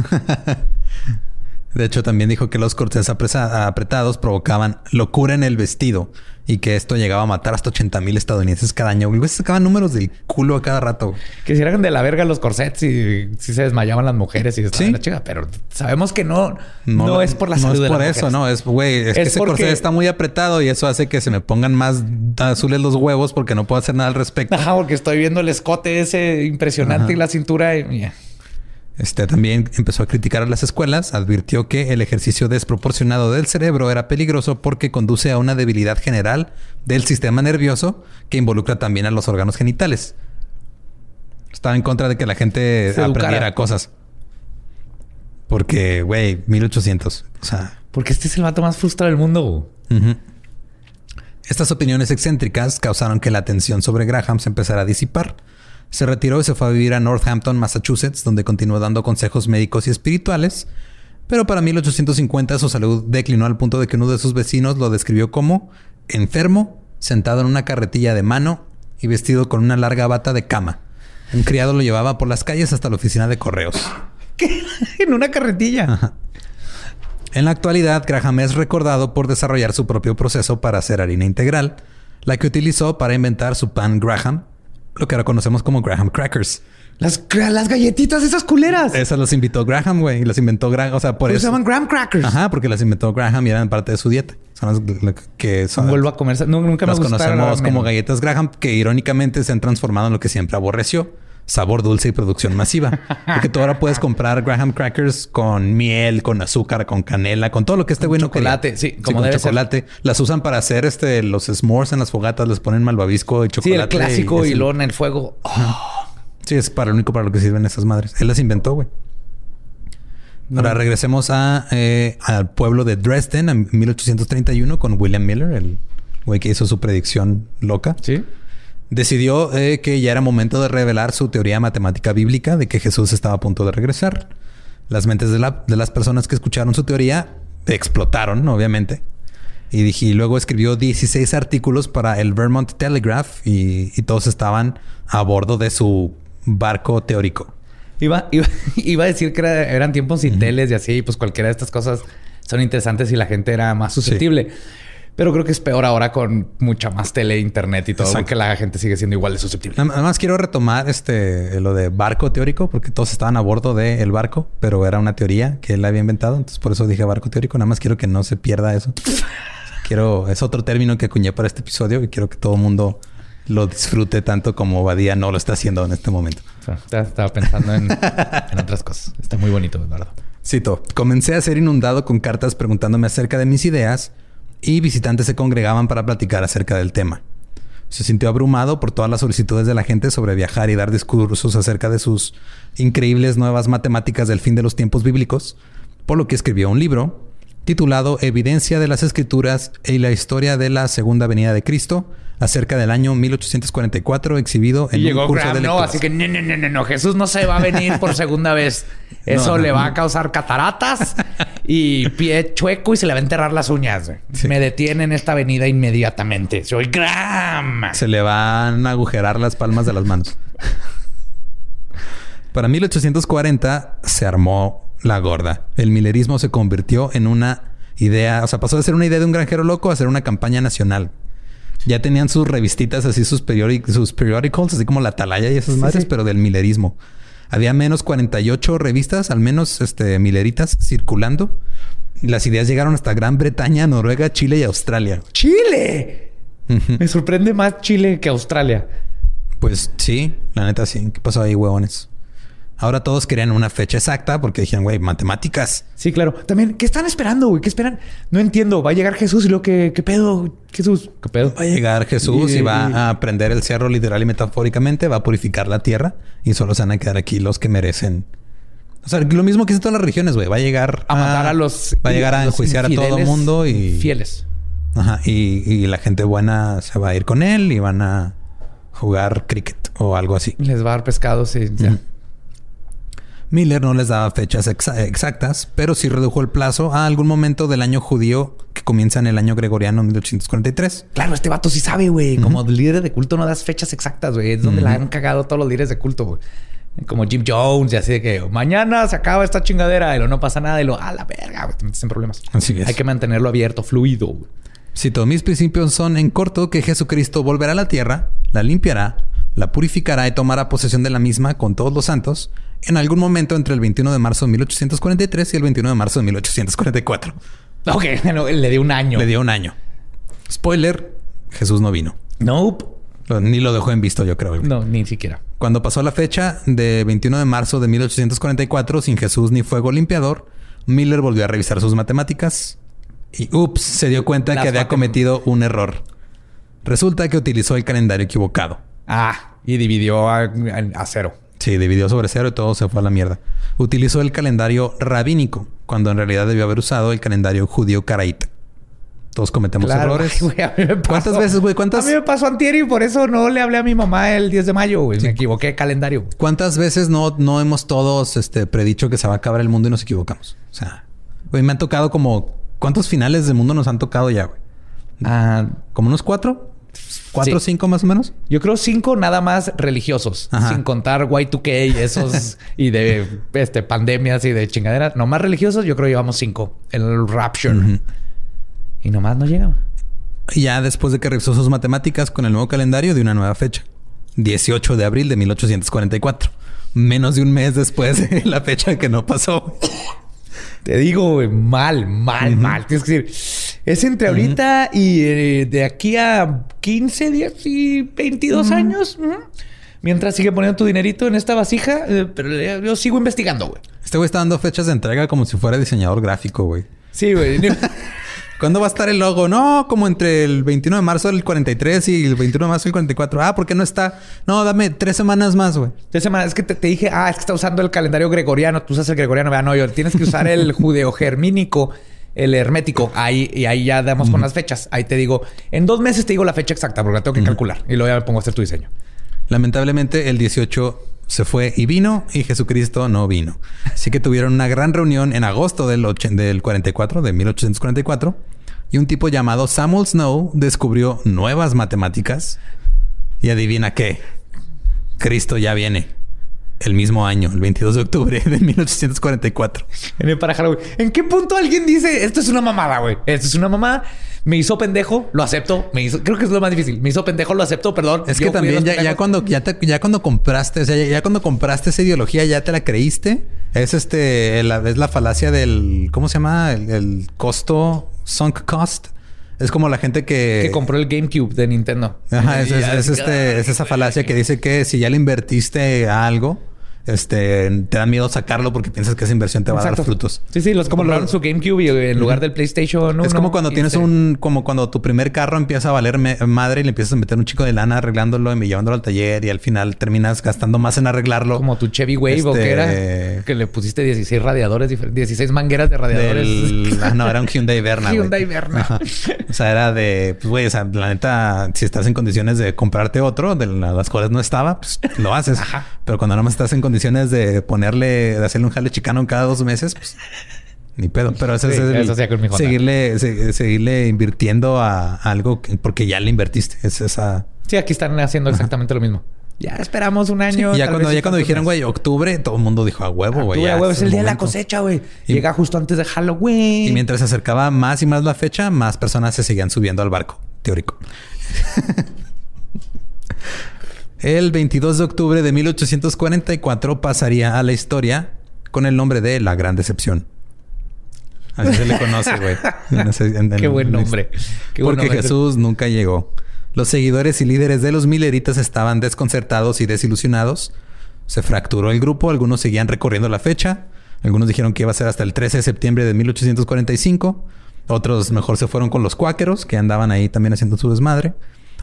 De hecho, también dijo que los cortes apretados provocaban locura en el vestido y que esto llegaba a matar hasta 80 mil estadounidenses cada año. Güey, sacaban números del culo a cada rato. Que si eran de la verga los corsets y si se desmayaban las mujeres y ¿Sí? la chica. Pero sabemos que no, no, es por la salud. No es por eso, no. Es, güey, es, que ese corset está muy apretado y eso hace que se me pongan más azules los huevos porque no puedo hacer nada al respecto. Ajá, porque estoy viendo el escote ese impresionante y la cintura y... Este también empezó a criticar a las escuelas, advirtió que el ejercicio desproporcionado del cerebro era peligroso porque conduce a una debilidad general del sistema nervioso que involucra también a los órganos genitales. Estaba en contra de que la gente aprendiera cosas. Porque, güey, 1800. O sea. Porque este es el vato más frustrado del mundo. Estas opiniones excéntricas causaron que la atención sobre Graham se empezara a disipar. Se retiró y se fue a vivir a Northampton, Massachusetts, donde continuó dando consejos médicos y espirituales. Pero para 1850 su salud declinó al punto de que uno de sus vecinos lo describió como enfermo, sentado en una carretilla de mano y vestido con una larga bata de cama. Un criado lo llevaba por las calles hasta la oficina de correos. ¿Qué? ¿En una carretilla? En la actualidad, Graham es recordado por desarrollar su propio proceso para hacer harina integral, la que utilizó para inventar su pan Graham, lo que ahora conocemos como Graham Crackers. Las, las galletitas esas culeras. Esas las inventó Graham, güey. Y las inventó Graham. O sea, por Pues eso. se llaman Graham Crackers. Ajá, porque las inventó Graham y eran parte de su dieta. Son las que son. Vuelvo a comer. No, nunca me las conocemos como galletas Graham, que irónicamente se han transformado en lo que siempre aborreció. Sabor dulce y producción masiva. Porque tú ahora puedes comprar Graham Crackers con miel, con azúcar, con canela, con todo lo que este güey no quería. chocolate, sí, como con debe ser. chocolate. Las usan para hacer este los s'mores en las fogatas, les ponen malvavisco y Sí, chocolate. el clásico y, luego en el fuego. Sí, es para lo único para lo que sirven esas madres. Él las inventó, güey. Ahora regresemos a, eh, al pueblo de Dresden en 1831 con William Miller, el güey que hizo su predicción loca. Sí. Decidió eh, que ya era momento de revelar su teoría matemática bíblica de que Jesús estaba a punto de regresar. Las mentes de, la- de las personas que escucharon su teoría explotaron, obviamente. Y, dije, y luego escribió 16 artículos para el Vermont Telegraph y, y todos estaban a bordo de su barco teórico. Iba, iba, iba a decir que era- eran tiempos sin teles y así, pues cualquiera de estas cosas son interesantes y la gente era más susceptible. Pero creo que es peor ahora con mucha más tele, internet y todo, Exacto. porque la gente sigue siendo igual de susceptible. Nada más quiero retomar este lo de barco teórico, porque todos estaban a bordo del barco, pero era una teoría que él había inventado. Entonces, por eso dije barco teórico. Nada más quiero que no se pierda eso. quiero, es otro término que acuñé para este episodio y quiero que todo el mundo lo disfrute tanto como Badía no lo está haciendo en este momento. Estaba pensando en, en otras cosas. Está muy bonito, Eduardo. Cito, comencé a ser inundado con cartas preguntándome acerca de mis ideas y visitantes se congregaban para platicar acerca del tema. Se sintió abrumado por todas las solicitudes de la gente sobre viajar y dar discursos acerca de sus increíbles nuevas matemáticas del fin de los tiempos bíblicos, por lo que escribió un libro titulado Evidencia de las Escrituras y la historia de la Segunda Venida de Cristo acerca del año 1844 exhibido en Y un llegó curso Graham, de no, así que no, no, no, no, Jesús no se va a venir por segunda vez. Eso No, no, le va a causar cataratas y pie chueco y se le va a enterrar las uñas. Sí. Me detiene en esta avenida inmediatamente. Soy Graham. Se le van a agujerar las palmas de las manos. Para 1840 se armó la gorda. El milerismo se convirtió en una idea, o sea, pasó de ser una idea de un granjero loco a ser una campaña nacional. Ya tenían sus revistitas así, sus, periodic- sus periodicals, así como la Atalaya y esas Sí, madres, sí. pero del milerismo. Había menos 48 revistas, al menos este, mileritas, circulando. Las ideas llegaron hasta Gran Bretaña, Noruega, Chile y Australia. ¡Chile! Me sorprende más Chile que Australia. Pues sí, la neta sí. ¿Qué pasó ahí, huevones? Ahora todos querían una fecha exacta porque dijeron, güey, matemáticas. Sí, claro. También, ¿qué están esperando, güey? ¿Qué esperan? No entiendo. Va a llegar Jesús y lo que... ¿Qué pedo? Jesús, ¿qué pedo? Va a llegar Jesús y, Y- va y- a prender el cerro literal y metafóricamente, va a purificar la tierra y solo se van a quedar aquí los que merecen. O sea, lo mismo que hizo todas las regiones, güey. Va a llegar A matar a los... Va a llegar a enjuiciar a todo el mundo y... Fieles. Ajá. Y, y la gente buena se va a ir con él y van a jugar cricket o algo así. Les va a dar pescados y ya. Miller no les daba fechas exa- exactas, pero sí redujo el plazo a algún momento del año judío que comienza en el año gregoriano 1843. Claro, este vato sí sabe, güey. Como líder de culto no das fechas exactas, güey. Es donde la han cagado todos los líderes de culto, güey. Como Jim Jones y así de que mañana se acaba esta chingadera y lo no pasa nada y lo a la verga, güey. Te metes en problemas. Así es. Hay que mantenerlo abierto, fluido. güey. Cito, mis principios son en corto que Jesucristo volverá a la tierra, la limpiará, la purificará y tomará posesión de la misma con todos los santos en algún momento entre el 21 de marzo de 1843 y el 21 de marzo de 1844. Ok, bueno, le dio un año. Le dio un año. Spoiler, Jesús no vino. Nope. Ni lo dejó en visto, yo creo. No, ni siquiera. Cuando pasó la fecha de 21 de marzo de 1844, sin Jesús ni fuego limpiador, Miller volvió a revisar sus matemáticas y, ups, se dio cuenta Las que había cometido un error. Resulta que utilizó el calendario equivocado. Ah, y dividió a, a cero. Sí, dividió sobre cero y todo se fue a la mierda. Utilizó el calendario rabínico, cuando en realidad debió haber usado el calendario judío caraíta. Todos cometemos Claro. errores. Ay, güey, a mí me pasó. ¿Cuántas veces, güey? ¿Cuántas- A mí me pasó antier y por eso no le hablé a mi mamá el 10 de mayo, güey. Me equivoqué de calendario. ¿Cuántas veces no, no hemos todos este, predicho que se va a acabar el mundo y nos equivocamos? O sea, güey, me han tocado como... ¿Cuántos finales del mundo nos han tocado ya, güey? Ah, ¿Como unos cuatro? ¿Cuatro o Sí. cinco más o menos? Yo creo cinco nada más religiosos, Ajá. sin contar Y2K y esos y de este pandemias y de chingaderas. Nomás religiosos, yo creo que llevamos cinco. El Rapture. Y nomás no llega. Y ya después de que revisó sus matemáticas con el nuevo calendario de una nueva fecha. 18 de abril de 1844. Menos de un mes después de la fecha que no pasó. Te digo, mal, mal, mal. Tienes que decir, es entre ahorita y eh, de aquí a 15, 10 y 22 años. Mientras sigue poniendo tu dinerito en esta vasija, eh, pero yo sigo investigando, güey. Este güey está dando fechas de entrega como si fuera diseñador gráfico, güey. Sí, güey. ¿Cuándo va a estar el logo? No, como entre el 21 de marzo del 43 y el 21 de marzo del 44. Ah, ¿por qué no está? No, dame tres semanas más, güey. Tres semanas. Es que te, te dije, ah, es que está usando el calendario gregoriano. Tú usas el gregoriano. Vea, no, yo tienes que usar el judeo-germínico, el hermético. Ahí, y ahí ya damos con las fechas. Ahí te digo, en dos meses te digo la fecha exacta porque la tengo que calcular. Y luego ya me pongo a hacer tu diseño. Lamentablemente, el 18 se fue y vino y Jesucristo no vino. Así que tuvieron una gran reunión en agosto del, del 44, de 1844. Y un tipo llamado Samuel Snow descubrió nuevas matemáticas. Y adivina qué. Cristo ya viene. El mismo año, el 22 de octubre de 1844. En el para Halloween. ¿En qué punto alguien dice esto es una mamada, güey? Esto es una mamada. Me hizo pendejo, lo acepto. Me hizo, creo que es lo más difícil. Me hizo pendejo, lo acepto, perdón. Es que también ya, cuando ya, te- ya cuando compraste, o sea, ya, ya cuando compraste esa ideología, ya te la creíste. Es este, la, es la falacia del, ¿cómo se llama? El, el costo, sunk cost. Es como la gente que... que compró el GameCube de Nintendo. Ajá, es, este, es esa falacia que dice que si ya le invertiste a algo, este, te da miedo sacarlo porque piensas que esa inversión te va a dar frutos. Sí, sí, los como lo- su GameCube y en lugar del PlayStation 1. Es como cuando tienes se- un, como cuando tu primer carro empieza a valer madre y le empiezas a meter un chico de lana arreglándolo y llevándolo al taller y al final terminas gastando más en arreglarlo. Como tu Chevy Wave o Este- que era. Que le pusiste 16 radiadores, difer- 16 mangueras de radiadores. del, ah, no, era un Hyundai Verna. Hyundai Verna. O sea, era de, pues, güey, o sea, la neta, si estás en condiciones de comprarte otro, de la- las cuales no estaba, pues lo haces. Ajá. Pero cuando nada más estás en condiciones de ponerle, de hacerle un jale chicano cada dos meses, pues ni pedo. Pero ese Sí, es el- eso seguirle, se- seguirle invirtiendo a algo que- porque ya le invertiste. Es esa. Sí, aquí están haciendo exactamente lo mismo. Ya esperamos un año. Y ya cuando, ya cuando dijeron, güey, octubre, todo el mundo dijo a huevo, güey. Octubre, ya güey, es el día de la momento". cosecha, güey. Llega justo antes de Halloween. Y mientras se acercaba más y más la fecha, más personas se seguían subiendo al barco teórico. el 22 de octubre de 1844 pasaría a la historia con el nombre de La Gran Decepción. Así se le conoce, güey. Qué buen nombre. Qué buen Porque nombre. Jesús nunca llegó. Los seguidores y líderes de los mileritas estaban desconcertados y desilusionados. Se fracturó el grupo, algunos seguían recorriendo la fecha, algunos dijeron que iba a ser hasta el 13 de septiembre de 1845, otros mejor se fueron con los cuáqueros, que andaban ahí también haciendo su desmadre.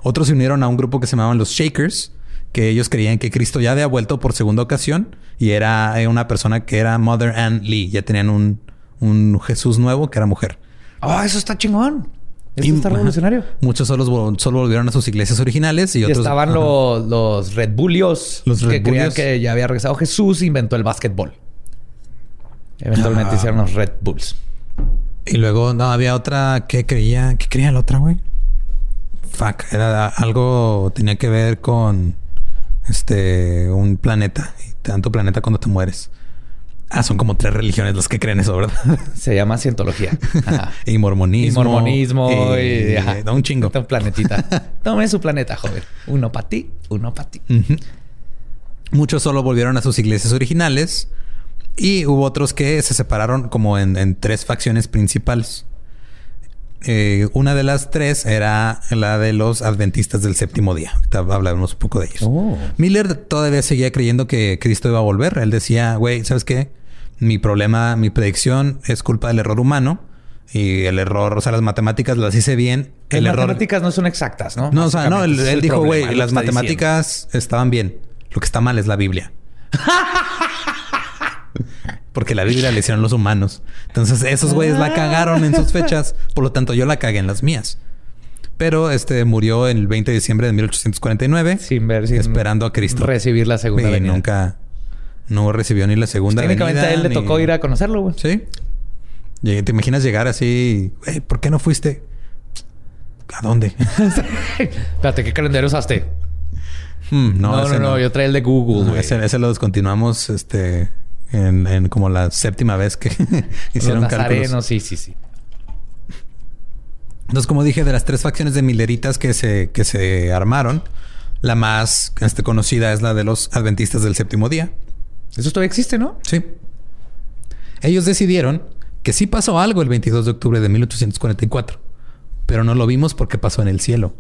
Otros se unieron a un grupo que se llamaban los Shakers, que ellos creían que Cristo ya había vuelto por segunda ocasión y era eh, una persona que era Mother Ann Lee. Ya tenían un, un Jesús nuevo que era mujer. Ah, eso está chingón. Eso Y- está ajá. revolucionario. Muchos solo, solo volvieron a sus iglesias originales y Y otros estaban los, los Red Bullios. Los que creían que ya había regresado Jesús e inventó el básquetbol. Eventualmente Ah. hicieron los Red Bulls. Y luego no había otra que creía, ¿qué creía la otra, güey? Fuck, era algo tenía que ver con este un planeta y tanto planeta cuando te mueres. Ah, son como tres religiones las que creen eso, ¿verdad? Se llama cientología. Ajá. y mormonismo. Y mormonismo y, ajá. da un chingo. Un planetita. Tome su planeta, joven. Uno para ti, uno para ti. Muchos solo volvieron a sus iglesias originales y hubo otros que se separaron como en, en tres facciones principales. Eh, una de las tres era la de los adventistas del séptimo día. Ahorita hablaremos un poco de ellos. Oh. Miller todavía seguía creyendo que Cristo iba a volver. Él decía, güey, ¿sabes qué? Mi problema, mi predicción es culpa del error humano. Y el error, o sea, las matemáticas las hice bien. Las El error... matemáticas no son exactas, ¿no? No, o sea, no, él, dijo, güey, las diciendo. matemáticas estaban bien. Lo que está mal es la Biblia. Porque la Biblia la hicieron los humanos. Entonces, esos güeyes la cagaron en sus fechas. Por lo tanto, yo la cagué en las mías. Pero este murió el 20 de diciembre de 1849. Sin ver, sin esperando a Cristo. Recibir la segunda Y venida. nunca no recibió ni la segunda Técnicamente venida, a él le ni- tocó ir a conocerlo, güey. Sí. ¿Te imaginas llegar así? ¿por qué no fuiste? ¿A dónde? Espérate, ¿qué calendario usaste? Hmm, no, no, no, yo traía el de Google, No, ese, ese lo descontinuamos este, en, en como la séptima vez que hicieron Los cálculos. nazarenos, sí, sí, sí. Entonces, como dije, de las tres facciones de mileritas que se, que se armaron, la más este, conocida es la de los adventistas del séptimo día. Eso todavía existe, ¿no? Sí. Ellos decidieron que sí pasó algo el 22 de octubre de 1844, pero no lo vimos porque pasó en el cielo.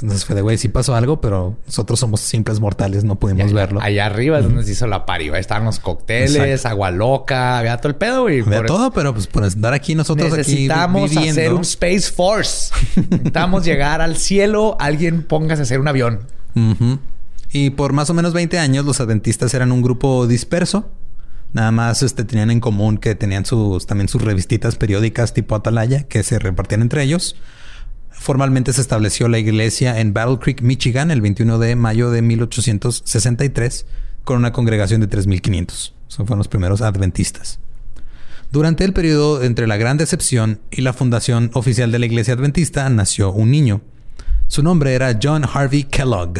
Entonces fue de, güey, sí pasó algo, pero nosotros somos simples mortales, no pudimos verlo. Allá arriba es donde se hizo la. Ahí estaban los cócteles, Exacto. agua loca, había todo el pedo, güey. Había Por- todo, pero pues por estar aquí nosotros Necesitamos aquí vi- viviendo. hacer un Space Force. Necesitamos llegar al cielo. Alguien póngase a hacer un avión. Y por más o menos 20 años los adventistas eran un grupo disperso. Nada más este, tenían en común que tenían sus, también sus revistitas periódicas tipo Atalaya que se repartían entre ellos. Formalmente se estableció la iglesia en Battle Creek, Michigan, el 21 de mayo de 1863, con una congregación de 3.500. Esos fueron los primeros adventistas. Durante el periodo entre la Gran Decepción y la fundación oficial de la iglesia adventista, nació un niño. Su nombre era John Harvey Kellogg.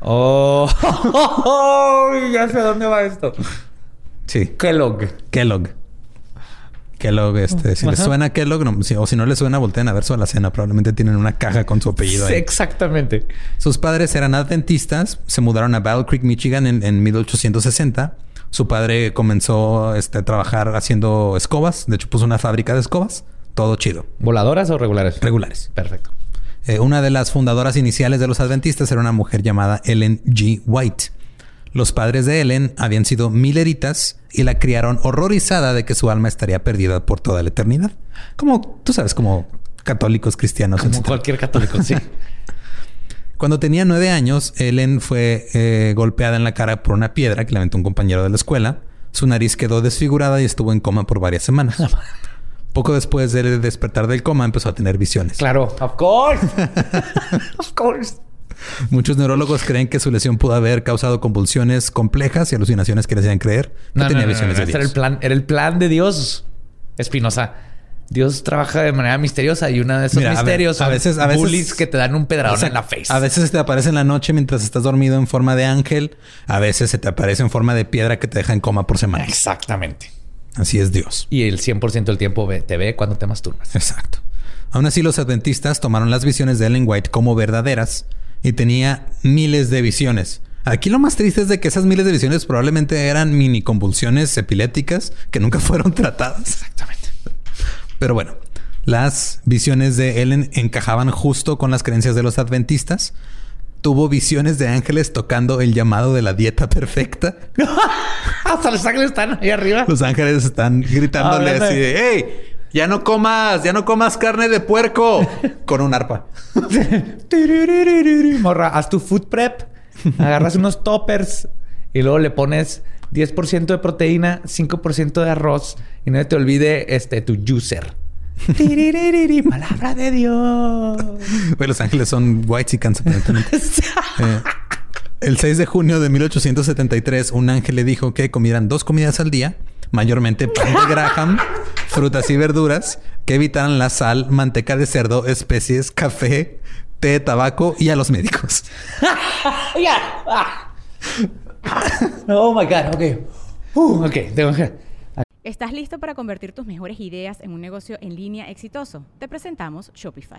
Oh, ya sé dónde va esto. Sí, Kellogg. Kellogg. Kellogg, este, si les suena Kellogg, no, si- o si no les suena, volteen a ver su alacena. Probablemente tienen una caja con su apellido ahí. exactamente. Sus padres eran adventistas, se mudaron a Battle Creek, Michigan en, en 1860. Su padre comenzó este, a trabajar haciendo escobas, de hecho puso una fábrica de escobas, todo chido, ¿Voladoras o regulares? regulares. Perfecto. Eh, una de las fundadoras iniciales de los adventistas era una mujer llamada Ellen G. White. Los padres de Ellen habían sido mileritas y la criaron horrorizada de que su alma estaría perdida por toda la eternidad. Como tú sabes, como católicos cristianos. Como etcétera. cualquier católico, sí. Cuando tenía nueve años, Ellen fue eh, golpeada en la cara por una piedra que le aventó un compañero de la escuela. Su nariz quedó desfigurada y estuvo en coma por varias semanas. Poco después de despertar del coma, empezó a tener visiones. claro. Of course. of course. Muchos neurólogos creen que su lesión pudo haber causado convulsiones complejas y alucinaciones que le hacían creer que No, tenía no, no, visiones de ese Era el Dios. plan, era el plan de Dios, Espinosa. Dios trabaja de manera misteriosa y uno de esos Mira, a ver, misterios a son veces- a veces- bullies que te dan un pedradón O sea, en la face. A veces te aparece en la noche mientras estás dormido en forma de ángel. A veces se te aparece en forma de piedra que te deja en coma por semanas. Exactamente. Así es Dios. Y el 100% del tiempo te ve cuando te masturbas. Exacto. Aún así, los adventistas tomaron las visiones de Ellen White como verdaderas y tenía miles de visiones. Aquí lo más triste es de que esas miles de visiones probablemente eran mini convulsiones epilépticas que nunca fueron tratadas. Exactamente. Pero bueno, las visiones de Ellen encajaban justo con las creencias de los adventistas. Tuvo visiones de ángeles tocando el llamado de la dieta perfecta. Hasta los ángeles están ahí arriba. Los ángeles están gritándole así de, ¡Hey! Ya no comas, ya no comas carne de puerco con un arpa. Morra, haz tu food prep. Agarras unos toppers y luego le pones 10% de proteína, 5% de arroz y no te olvide este tu juicer. Palabra de Dios. Güey, los ángeles son white y aparentemente. Eh, el 6 de junio de 1873, un ángel le dijo que comieran dos comidas al día, mayormente pan de Graham, frutas y verduras, que evitaran la sal, manteca de cerdo, especies, café, té, tabaco y a los médicos. Oh my God. Ok. Uh, ok. Tengo que. ¿Estás listo para convertir tus mejores ideas en un negocio en línea exitoso? Te presentamos Shopify.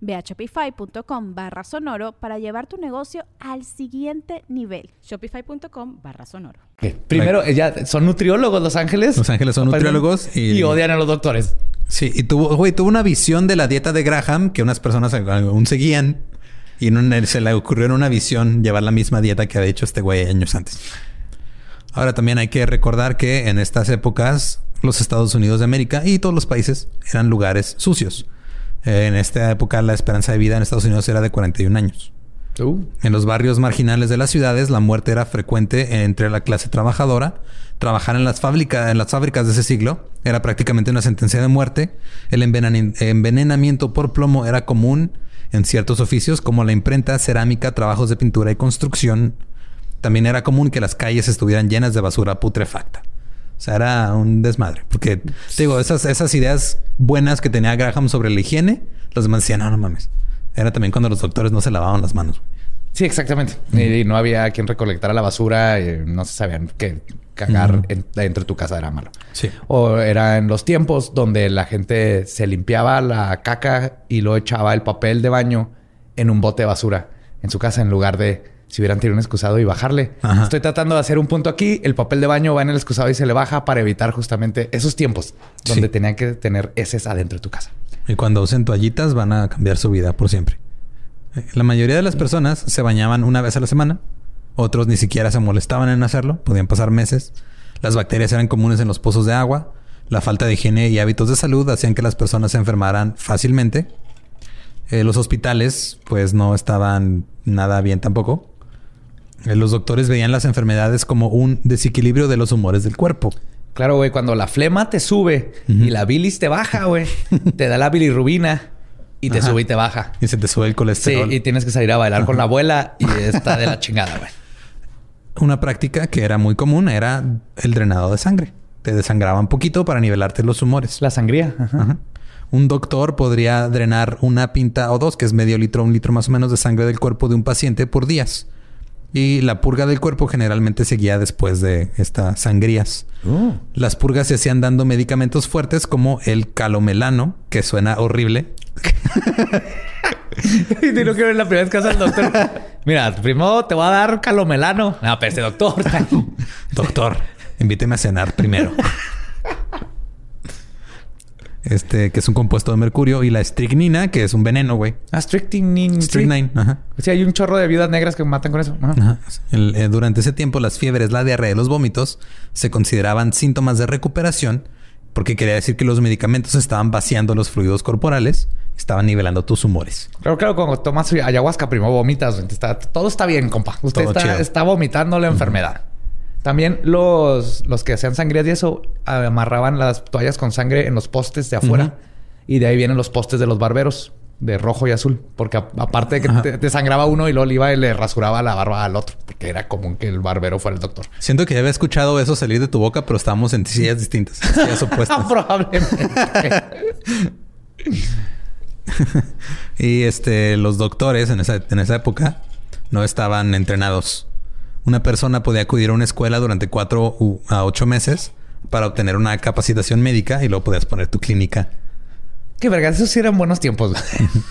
Ve a shopify.com barra sonoro para llevar tu negocio al siguiente nivel. Shopify.com barra sonoro. Primero, ya son nutriólogos los ángeles. Los ángeles son nutriólogos y- y odian a los doctores. Sí, y tuvo, güey, tuvo una visión de la dieta de Graham que unas personas aún seguían y se le ocurrió en una visión llevar la misma dieta que había hecho este güey años antes. Ahora también hay que recordar que en estas épocas los Estados Unidos de América y todos los países eran lugares sucios. En esta época la esperanza de vida en Estados Unidos era de 41 años. Uh. En los barrios marginales de las ciudades la muerte era frecuente entre la clase trabajadora. Trabajar en las, en las fábricas de ese siglo era prácticamente una sentencia de muerte. El envenenamiento por plomo era común en ciertos oficios como la imprenta, cerámica, trabajos de pintura y construcción. También era común que las calles estuvieran llenas de basura putrefacta. O sea, era un desmadre. Porque, digo, esas, esas ideas buenas que tenía Graham sobre la higiene, los demás decían, no, no mames. Era también cuando los doctores no se lavaban las manos. Sí, exactamente. Y no había quien recolectara la basura. Y no se sabían que cagar dentro de tu casa era malo. Sí. O era en los tiempos donde la gente se limpiaba la caca y lo echaba el papel de baño en un bote de basura en su casa en lugar de si hubieran tenido un excusado y bajarle. Estoy tratando de hacer un punto aquí. El papel de baño va en el excusado y se le baja para evitar justamente esos tiempos donde tenían que tener heces adentro de tu casa. Y cuando usen toallitas van a cambiar su vida por siempre. Eh, la mayoría de las personas se bañaban una vez a la semana. Otros ni siquiera se molestaban en hacerlo. Podían pasar meses. Las bacterias eran comunes en los pozos de agua. La falta de higiene y hábitos de salud hacían que las personas se enfermaran fácilmente. Eh, los hospitales pues no estaban nada bien tampoco. Eh, los doctores veían las enfermedades como un desequilibrio de los humores del cuerpo. Claro, güey, cuando la flema te sube y la bilis te baja, güey, te da la bilirrubina y te sube y te baja. Y se te sube el colesterol. Sí, y tienes que salir a bailar con la abuela y está de la chingada, güey. Una práctica que era muy común era el drenado de sangre. Te desangraban poquito para nivelarte los humores. La sangría. Un doctor podría drenar una pinta o dos, que es medio litro, un litro más o menos de sangre del cuerpo de un paciente por días. Y la purga del cuerpo generalmente seguía después de estas sangrías. Oh. Las purgas se hacían dando medicamentos fuertes como el calomelano, que suena horrible. y no quiero ver la primera vez que hace el doctor. Mira, primero te voy a dar calomelano. No, pero este doctor. doctor, invíteme a cenar primero este, que es un compuesto de mercurio, y la estricnina, que es un veneno, güey. Ah, strychnine. Strychnine, ajá. Sí, hay un chorro de viudas negras que matan con eso. Ajá. Eh, durante ese tiempo, las fiebres, la diarrea y los vómitos se consideraban síntomas de recuperación, porque quería decir que los medicamentos estaban vaciando los fluidos corporales, estaban nivelando tus humores. Claro, claro, cuando tomas ayahuasca, primero vomitas. todo está bien, compa. Usted está, está, vomitando la enfermedad. También los, los que hacían sangrías y eso amarraban las toallas con sangre en los postes de afuera. Y de ahí vienen los postes de los barberos, de rojo y azul. Porque aparte de que te, sangraba uno y luego iba y le rasuraba la barba al otro. Porque era común que el barbero fuera el doctor. Siento que ya había escuchado eso salir de tu boca, pero estábamos en sillas distintas. Sillas opuestas. Probablemente. y este, los doctores en esa, en esa época no estaban entrenados una persona podía acudir a una escuela durante cuatro a ocho meses para obtener una capacitación médica y luego podías poner tu clínica. Qué verga, esos sí eran buenos tiempos.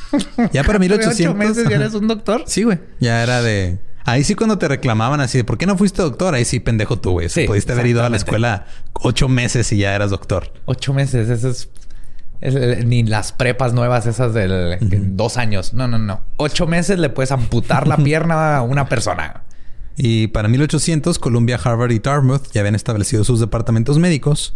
ya para 1800. meses ya eres un doctor? Sí, güey. Ya era de... Ahí sí cuando te reclamaban así de ¿por qué no fuiste doctor? Ahí sí pendejo tú, güey. Sí, Pudiste haber ido a la escuela ocho meses y ya eras doctor. Ocho meses, eso es... ni las prepas nuevas esas del dos años. No, no, no. Ocho meses le puedes amputar la pierna a una persona. Y para 1800, Columbia, Harvard y Dartmouth ya habían establecido sus departamentos médicos,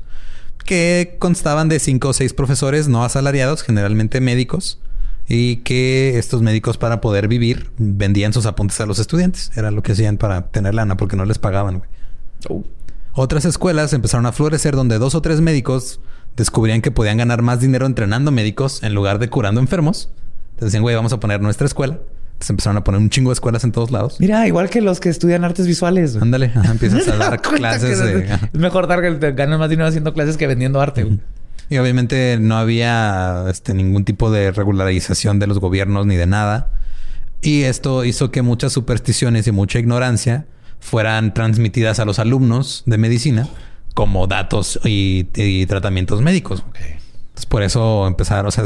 que constaban de cinco o seis profesores no asalariados, generalmente médicos, y que estos médicos para poder vivir vendían sus apuntes a los estudiantes. Era lo que hacían para tener lana porque no les pagaban. Oh. Otras escuelas empezaron a florecer donde dos o tres médicos descubrían que podían ganar más dinero entrenando médicos en lugar de curando enfermos. Entonces decían, güey, vamos a poner nuestra escuela se empezaron a poner un chingo de escuelas en todos lados. Mira, igual que los que estudian artes visuales. Ándale, empiezas a dar clases de... Es mejor dar ganar más dinero haciendo clases que vendiendo arte. Y obviamente no había este, ningún tipo de regularización de los gobiernos ni de nada. Y esto hizo que muchas supersticiones y mucha ignorancia fueran transmitidas a los alumnos de medicina como datos y, y tratamientos médicos. Okay por eso empezaron, o sea,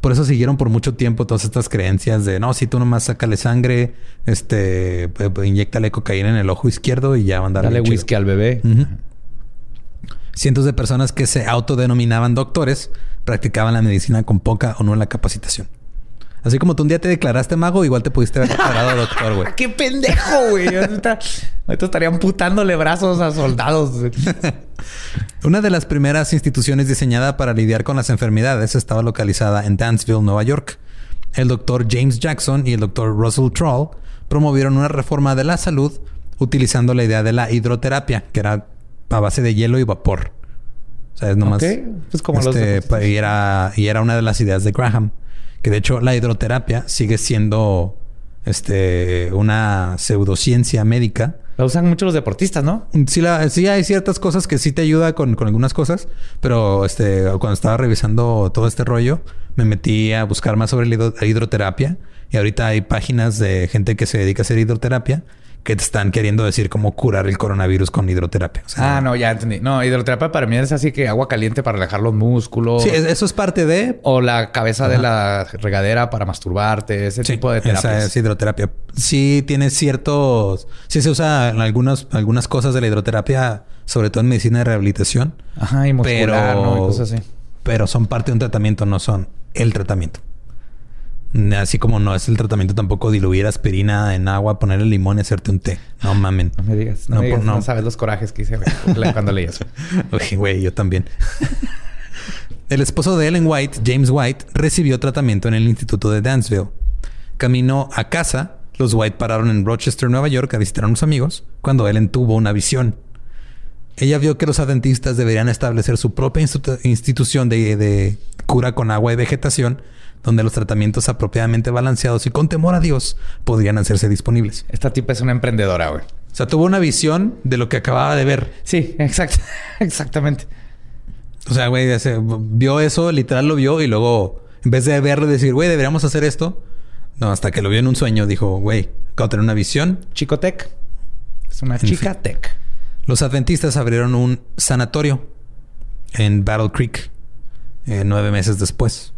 por eso siguieron por mucho tiempo todas estas creencias de no, si tú nomás sácale sangre, este, inyectale cocaína en el ojo izquierdo y ya van a Dale whisky al bebé. Cientos de personas que se autodenominaban doctores practicaban la medicina con poca o nula capacitación. Así como tú un día te declaraste mago, igual te pudiste haber declarado doctor, güey. ¡Qué pendejo, güey! Ahorita, ahorita estarían putándole brazos a soldados. Una de las primeras instituciones diseñada para lidiar con las enfermedades estaba localizada en Danceville, Nueva York. El doctor James Jackson y el doctor Russell Troll promovieron una reforma de la salud utilizando la idea de la hidroterapia, que era a base de hielo y vapor. O sea, es nomás. Pues como los este, y, era, y era una de las ideas de Graham. Que de hecho, la hidroterapia sigue siendo este, una pseudociencia médica. La usan mucho los deportistas, ¿no? Sí, la- sí hay ciertas cosas que sí te ayuda con, con algunas cosas, pero este, cuando estaba revisando todo este rollo, me metí a buscar más sobre la hidro- la hidroterapia y ahorita hay páginas de gente que se dedica a hacer hidroterapia que te están queriendo decir cómo curar el coronavirus con hidroterapia. O sea, Ah, no, ya entendí. No, hidroterapia para mí es así que agua caliente para relajar los músculos. Sí, es- eso es parte de... O la cabeza de la regadera para masturbarte. Ese Sí, tipo de esa terapias. es hidroterapia. Sí tiene ciertos... Sí se usa en algunas, algunas cosas de la hidroterapia, sobre todo en medicina de rehabilitación. Ajá, y muscular, pero, ¿no? Y cosas así. pero son parte de un tratamiento, no son el tratamiento. Así como no es el tratamiento tampoco diluir aspirina en agua, ponerle limón y hacerte un té. No mamen. No me digas. No, No, me digas, por- no. no sabes los corajes que hice güey, cuando leí eso. Oye, güey, yo también. el esposo de Ellen White, James White, recibió tratamiento en el Instituto de Danceville. Camino a casa, los White pararon en Rochester, Nueva York, a visitar a unos amigos, cuando Ellen tuvo una visión. Ella vio que los adventistas deberían establecer su propia institu- institución de, de cura con agua y vegetación, donde los tratamientos apropiadamente balanceados y con temor a Dios podrían hacerse disponibles. Esta tipa es una emprendedora, güey. O sea, tuvo una visión de lo que acababa de ver. Sí, exacto. Exactamente. O sea, güey, vio eso, literal lo vio y luego, en vez de verlo y decir, güey, deberíamos hacer esto, no, hasta que lo vio en un sueño, dijo, güey, acabo de tener una visión. Chico Tech. Es una chica tech. Los adventistas abrieron un sanatorio en Battle Creek eh, nueve meses después.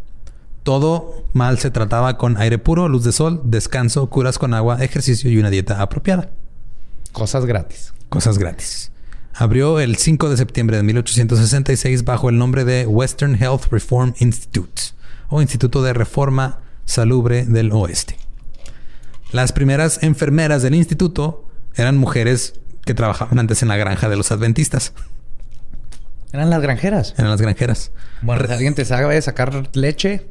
Todo mal se trataba con aire puro, luz de sol, descanso, curas con agua, ejercicio y una dieta apropiada. Cosas gratis. Cosas gratis. Abrió el 5 de septiembre de 1866 bajo el nombre de Western Health Reform Institute o Instituto de Reforma Salubre del Oeste. Las primeras enfermeras del instituto eran mujeres que trabajaban antes en la granja de los adventistas, Eran las granjeras. eran las granjeras. Bueno, si alguien te sabe sacar leche,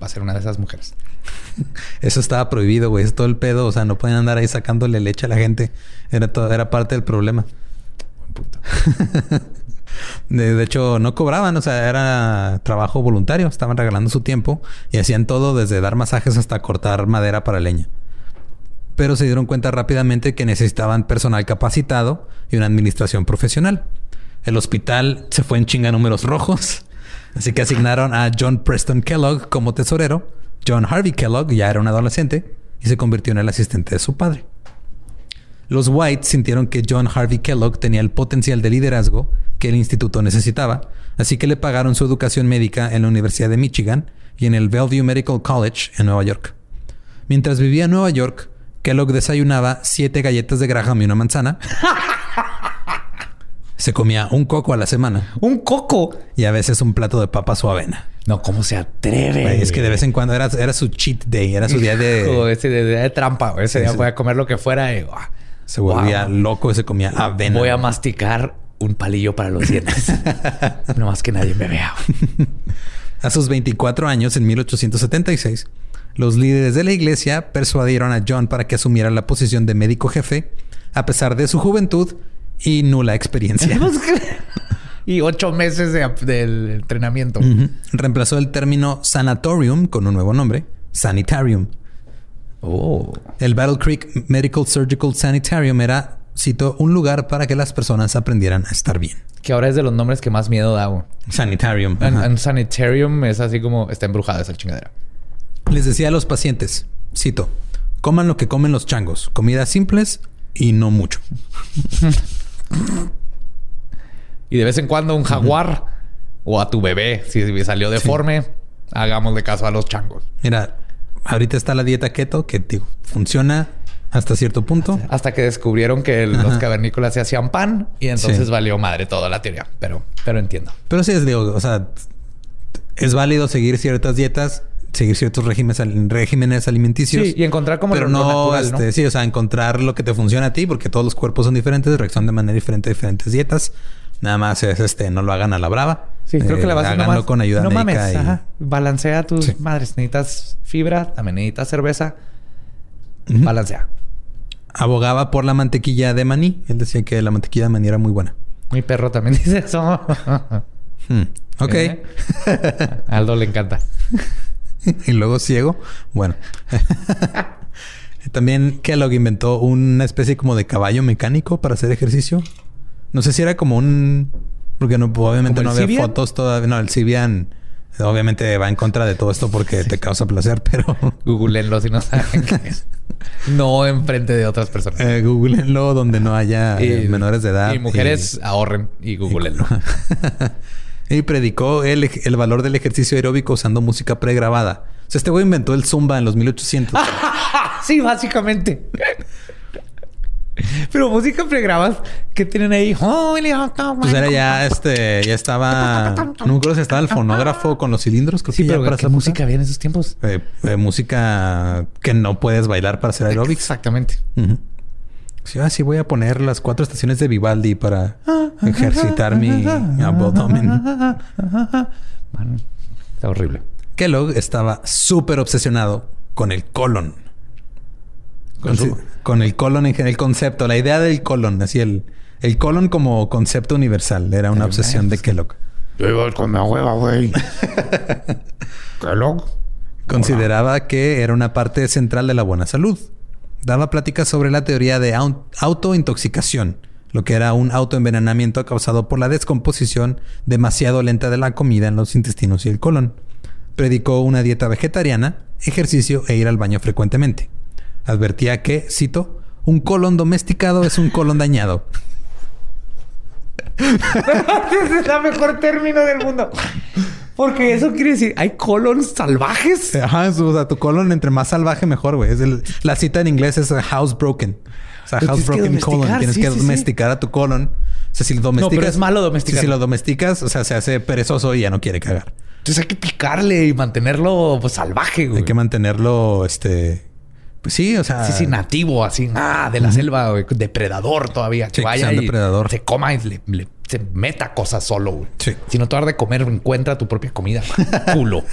va a ser una de esas mujeres. Eso estaba prohibido, güey. Es todo el pedo. O sea, no podían andar ahí sacándole leche a la gente. Era, todo, era parte del problema. Buen punto. De, de hecho, no cobraban, o sea, era trabajo voluntario, estaban regalando su tiempo y hacían todo desde dar masajes hasta cortar madera para leña. Pero se dieron cuenta rápidamente que necesitaban personal capacitado y una administración profesional. El hospital se fue en chinga números rojos, así que asignaron a John Preston Kellogg como tesorero. John Harvey Kellogg ya era un adolescente y se convirtió en el asistente de su padre. Los White sintieron que John Harvey Kellogg tenía el potencial de liderazgo que el instituto necesitaba, así que le pagaron su educación médica en la Universidad de Michigan y en el Bellevue Medical College en Nueva York. Mientras vivía en Nueva York, Kellogg desayunaba siete galletas de Graham y una manzana. Se comía un coco a la semana ¡Un coco! y a veces un plato de papas o avena. No, ¿cómo se atreve? Güey, es que de vez en cuando era, era su cheat day, era su día Hijo, de... ese de, de trampa. güey. Ese Sí, día voy a comer lo que fuera y... ¡guau! Se volvía Wow. loco y se comía avena. Voy a masticar un palillo para los dientes. no más que nadie me vea. A sus 24 años, en 1876, los líderes de la iglesia persuadieron a John para que asumiera la posición de médico jefe, a pesar de su juventud y nula experiencia. y ocho meses de- del entrenamiento. Reemplazó el término sanatorium con un nuevo nombre, sanitarium. Oh. El Battle Creek Medical Surgical Sanitarium era, cito, un lugar para que las personas aprendieran a estar bien. Que ahora es de los nombres que más miedo da. Sanitarium. Un sanitarium es así como... Está embrujada esa chingadera. Les decía a los pacientes, cito, coman lo que comen los changos, comidas simples y no mucho. Y de vez en cuando un jaguar o a tu bebé, si salió deforme, hagámosle caso a los changos. Mira, ahorita está la dieta keto que digo, funciona hasta cierto punto. Hasta que descubrieron que los cavernícolas se hacían pan y entonces valió madre toda la teoría. Pero, pero entiendo. Pero sí, es, digo, o sea, es válido seguir ciertas dietas, seguir ciertos regímenes, regímenes alimenticios. Sí, y encontrar como pero no, este, sí, o sea, encontrar lo que te funciona a ti, porque todos los cuerpos son diferentes, reaccionan de manera diferente a diferentes dietas. Nada más es este, no lo hagan a la brava. Sí, creo que la vas a hacerlo con ayuda no médica. Mames, Balancea tus madres. Necesitas fibra, también necesitas cerveza. Balancea. Abogaba por la mantequilla de maní. Él decía que la mantequilla de maní era muy buena. Mi perro también dice eso. Hmm, ok. ¿Eh? Aldo le encanta. y luego ciego. Bueno. También Kellogg inventó una especie como de caballo mecánico para hacer ejercicio. No sé si era como un... Porque no, obviamente no había fotos todavía. No, el Cibian obviamente va en contra de todo esto porque te causa placer, pero... Googleenlo si no saben qué es. No enfrente de otras personas. Eh, googleenlo donde no haya menores de edad. Y mujeres ahorren y googleenlo. Y, predicó el, el valor del ejercicio aeróbico usando música pregrabada. O sea, este güey inventó el Zumba en los 1800. sí, básicamente. Pero música pregrabas que tienen ahí. Pues era ya este, ya estaba. No creo si estaba el fonógrafo con los cilindros. sí, pero para hacer música había en esos tiempos. Eh, eh, música que no puedes bailar para hacer aerobics. Exactamente. Sí, ah, sí, voy a poner las cuatro estaciones de Vivaldi para ejercitar mi abdomen. está horrible. Kellogg estaba súper obsesionado con el colon. Con, el colon en general, el concepto, la idea del colon, así el, el colon como concepto universal. Era una obsesión de Kellogg. Yo iba con mi hueva, güey. Kellogg. Consideraba que era una parte central de la buena salud. Daba pláticas sobre la teoría de autointoxicación, lo que era un autoenvenenamiento causado por la descomposición demasiado lenta de la comida en los intestinos y el colon. Predicó una dieta vegetariana, ejercicio e ir al baño frecuentemente advertía que, cito, un colon domesticado es un colon dañado. Es el mejor término del mundo. Porque eso quiere decir, ¿hay colons salvajes? Ajá, o sea, tu colon entre más salvaje mejor, güey. la cita en inglés es housebroken. O sea, housebroken colon. Tienes que domesticar a tu colon. O sea, si lo domesticas... No, pero es malo domesticar. Si, lo domesticas, o sea, se hace perezoso y ya no quiere cagar. Entonces hay que picarle y mantenerlo pues, salvaje, güey. Hay que mantenerlo, este pues sí, o sea. Sí, sí, nativo, así, ah, de la selva, güey, depredador todavía. Que vaya y depredador. se coma y le, se meta cosas solo, güey. Sí. Si no te de comer, encuentra tu propia comida. Culo.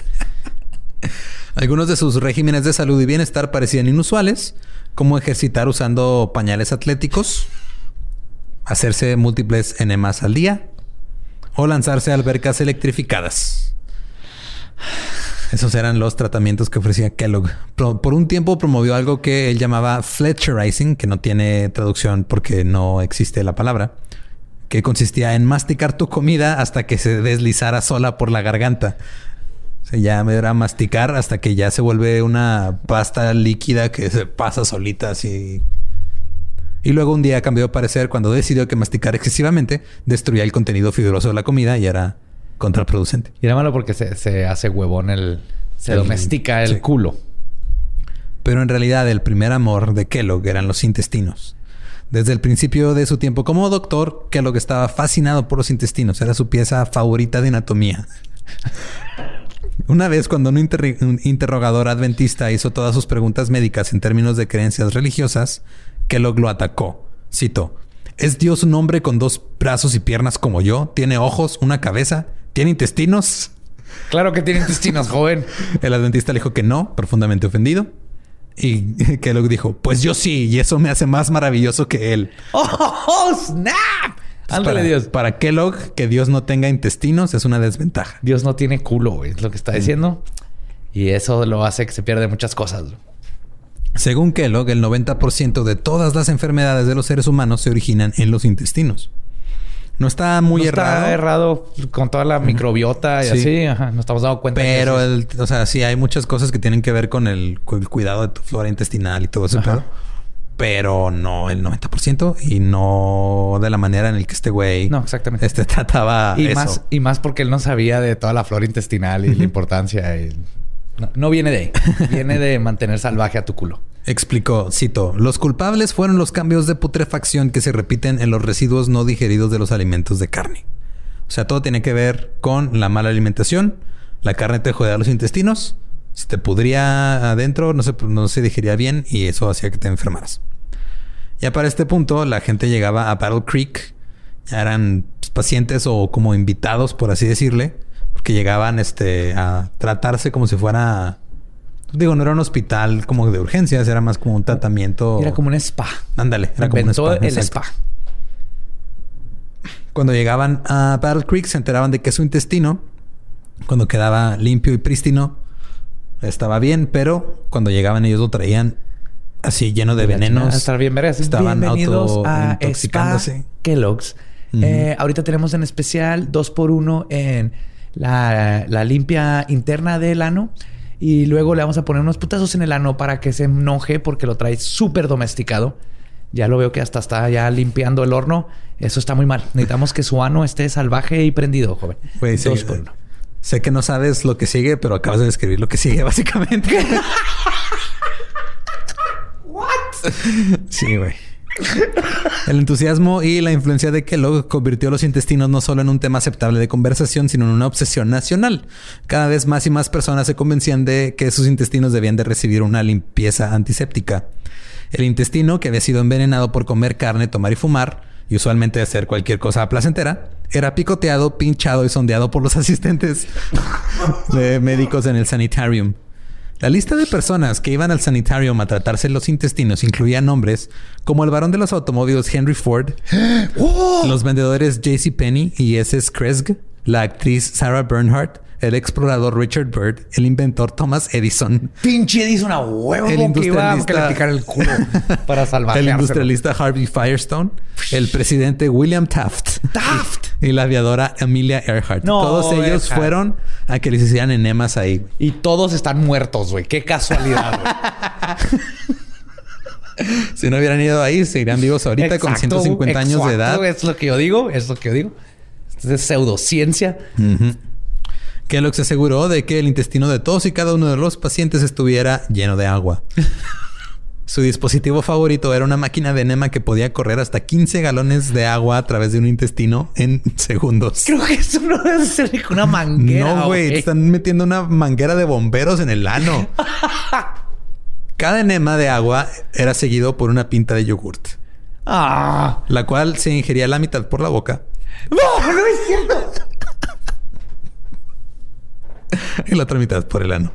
Algunos de sus regímenes de salud y bienestar parecían inusuales, como ejercitar usando pañales atléticos, hacerse múltiples enemas al día o lanzarse a albercas electrificadas. Esos eran los tratamientos que ofrecía Kellogg. Por un tiempo promovió algo que él llamaba Fletcherizing, que no tiene traducción porque no existe la palabra, que consistía en masticar tu comida hasta que se deslizara sola por la garganta. Se llama era masticar hasta que ya se vuelve una pasta líquida que se pasa solita así. Y luego un día cambió de parecer cuando decidió que masticar excesivamente destruía el contenido fibroso de la comida y era contraproducente. Y era malo porque se, hace huevón el... Se domestica el culo. Pero en realidad el primer amor de Kellogg eran los intestinos. Desde el principio de su tiempo como doctor, Kellogg estaba fascinado por los intestinos. Era su pieza favorita de anatomía. Una vez cuando un, un, interrogador adventista hizo todas sus preguntas médicas en términos de creencias religiosas, Kellogg lo atacó. Cito, ¿Es Dios un hombre con dos brazos y piernas como yo? ¿Tiene ojos, una cabeza? ¿Tiene intestinos? Claro que tiene intestinos, joven. El adventista le dijo que no, profundamente ofendido. Y Kellogg dijo, pues yo sí, y eso me hace más maravilloso que él. ¡Oh, snap! Ándale, Dios. Para Kellogg, que Dios no tenga intestinos es una desventaja. Dios no tiene culo, es lo que está diciendo. Y eso lo hace que se pierda muchas cosas. Según Kellogg, el 90% de todas las enfermedades de los seres humanos se originan en los intestinos. No está muy errado. Está errado con toda la microbiota y así. Ajá, nos estamos dando cuenta. Pero, o sea, sí hay muchas cosas que tienen que ver con el, cuidado de tu flora intestinal y todo eso. Pero, no el 90% y no de la manera en el que este güey... No, exactamente. Este trataba y Más, y más porque él no sabía de toda la flora intestinal y la importancia. no, viene de ahí. viene de mantener salvaje a tu culo. Explicó, cito, los culpables fueron los cambios de putrefacción que se repiten en los residuos no digeridos de los alimentos de carne. O sea, todo tiene que ver con la mala alimentación, la carne te jodía los intestinos, se te pudría adentro, no se, no se digería bien y eso hacía que te enfermaras. Ya para este punto, la gente llegaba a Battle Creek, ya eran pacientes o como invitados, por así decirle, porque llegaban este, a tratarse como si fuera Digo, no era un hospital como de urgencias, era más como un tratamiento. Era como un spa. Ándale, era como un spa. el spa. Cuando llegaban a Battle Creek se enteraban de que su intestino, cuando quedaba limpio y prístino, estaba bien, pero cuando llegaban ellos lo traían así lleno de venenos. Estar bien. Estaban Bienvenidos a intoxicándose. Kellogg's. Eh, ahorita tenemos en especial dos por uno en la, la limpia interna del ano y luego le vamos a poner unos putazos en el ano para que se enoje porque lo trae súper domesticado. Ya lo veo que hasta está ya limpiando el horno. Eso está muy mal. Necesitamos que su ano esté salvaje y prendido, joven. Dos por uno. Sé que no sabes lo que sigue, pero acabas de describir lo que sigue, básicamente. ¿What? Sí, güey. El entusiasmo y la influencia de Kellogg convirtió los intestinos no solo en un tema aceptable de conversación, sino en una obsesión nacional. Cada vez más y más personas se convencían de que sus intestinos debían de recibir una limpieza antiséptica. El intestino, que había sido envenenado por comer carne, tomar y fumar, y usualmente hacer cualquier cosa placentera, era picoteado, pinchado y sondeado por los asistentes médicos en el sanitarium. La lista de personas que iban al sanitario a tratarse los intestinos incluía nombres como el varón de los automóviles Henry Ford, los vendedores JC Penny y S.S. Kresge, la actriz Sarah Bernhardt, el explorador Richard Byrd, el inventor Thomas Edison. Pinche Edison a huevo el industrialista, que el culo para salvar El industrialista Harvey Firestone, el presidente William Taft. Taft. Y, la aviadora Amelia Earhart. todos ellos fueron a que les hicieran enemas ahí. Y todos están muertos, güey. Qué casualidad, güey. si no hubieran ido ahí, seguirían vivos ahorita con 150 años de edad. Es lo que yo digo, es lo que yo digo. Es pseudociencia. Kellogg se aseguró de que el intestino de todos y cada uno de los pacientes estuviera lleno de agua. Su dispositivo favorito era una máquina de enema que podía correr hasta 15 galones de agua a través de un intestino en segundos. Creo que eso no debe ser una manguera. No, güey. Están metiendo una manguera de bomberos en el ano. Cada enema de agua era seguido por una pinta de yogurt. Ah. La cual se ingería la mitad por la boca. No, no es cierto. y la otra mitad por el ano.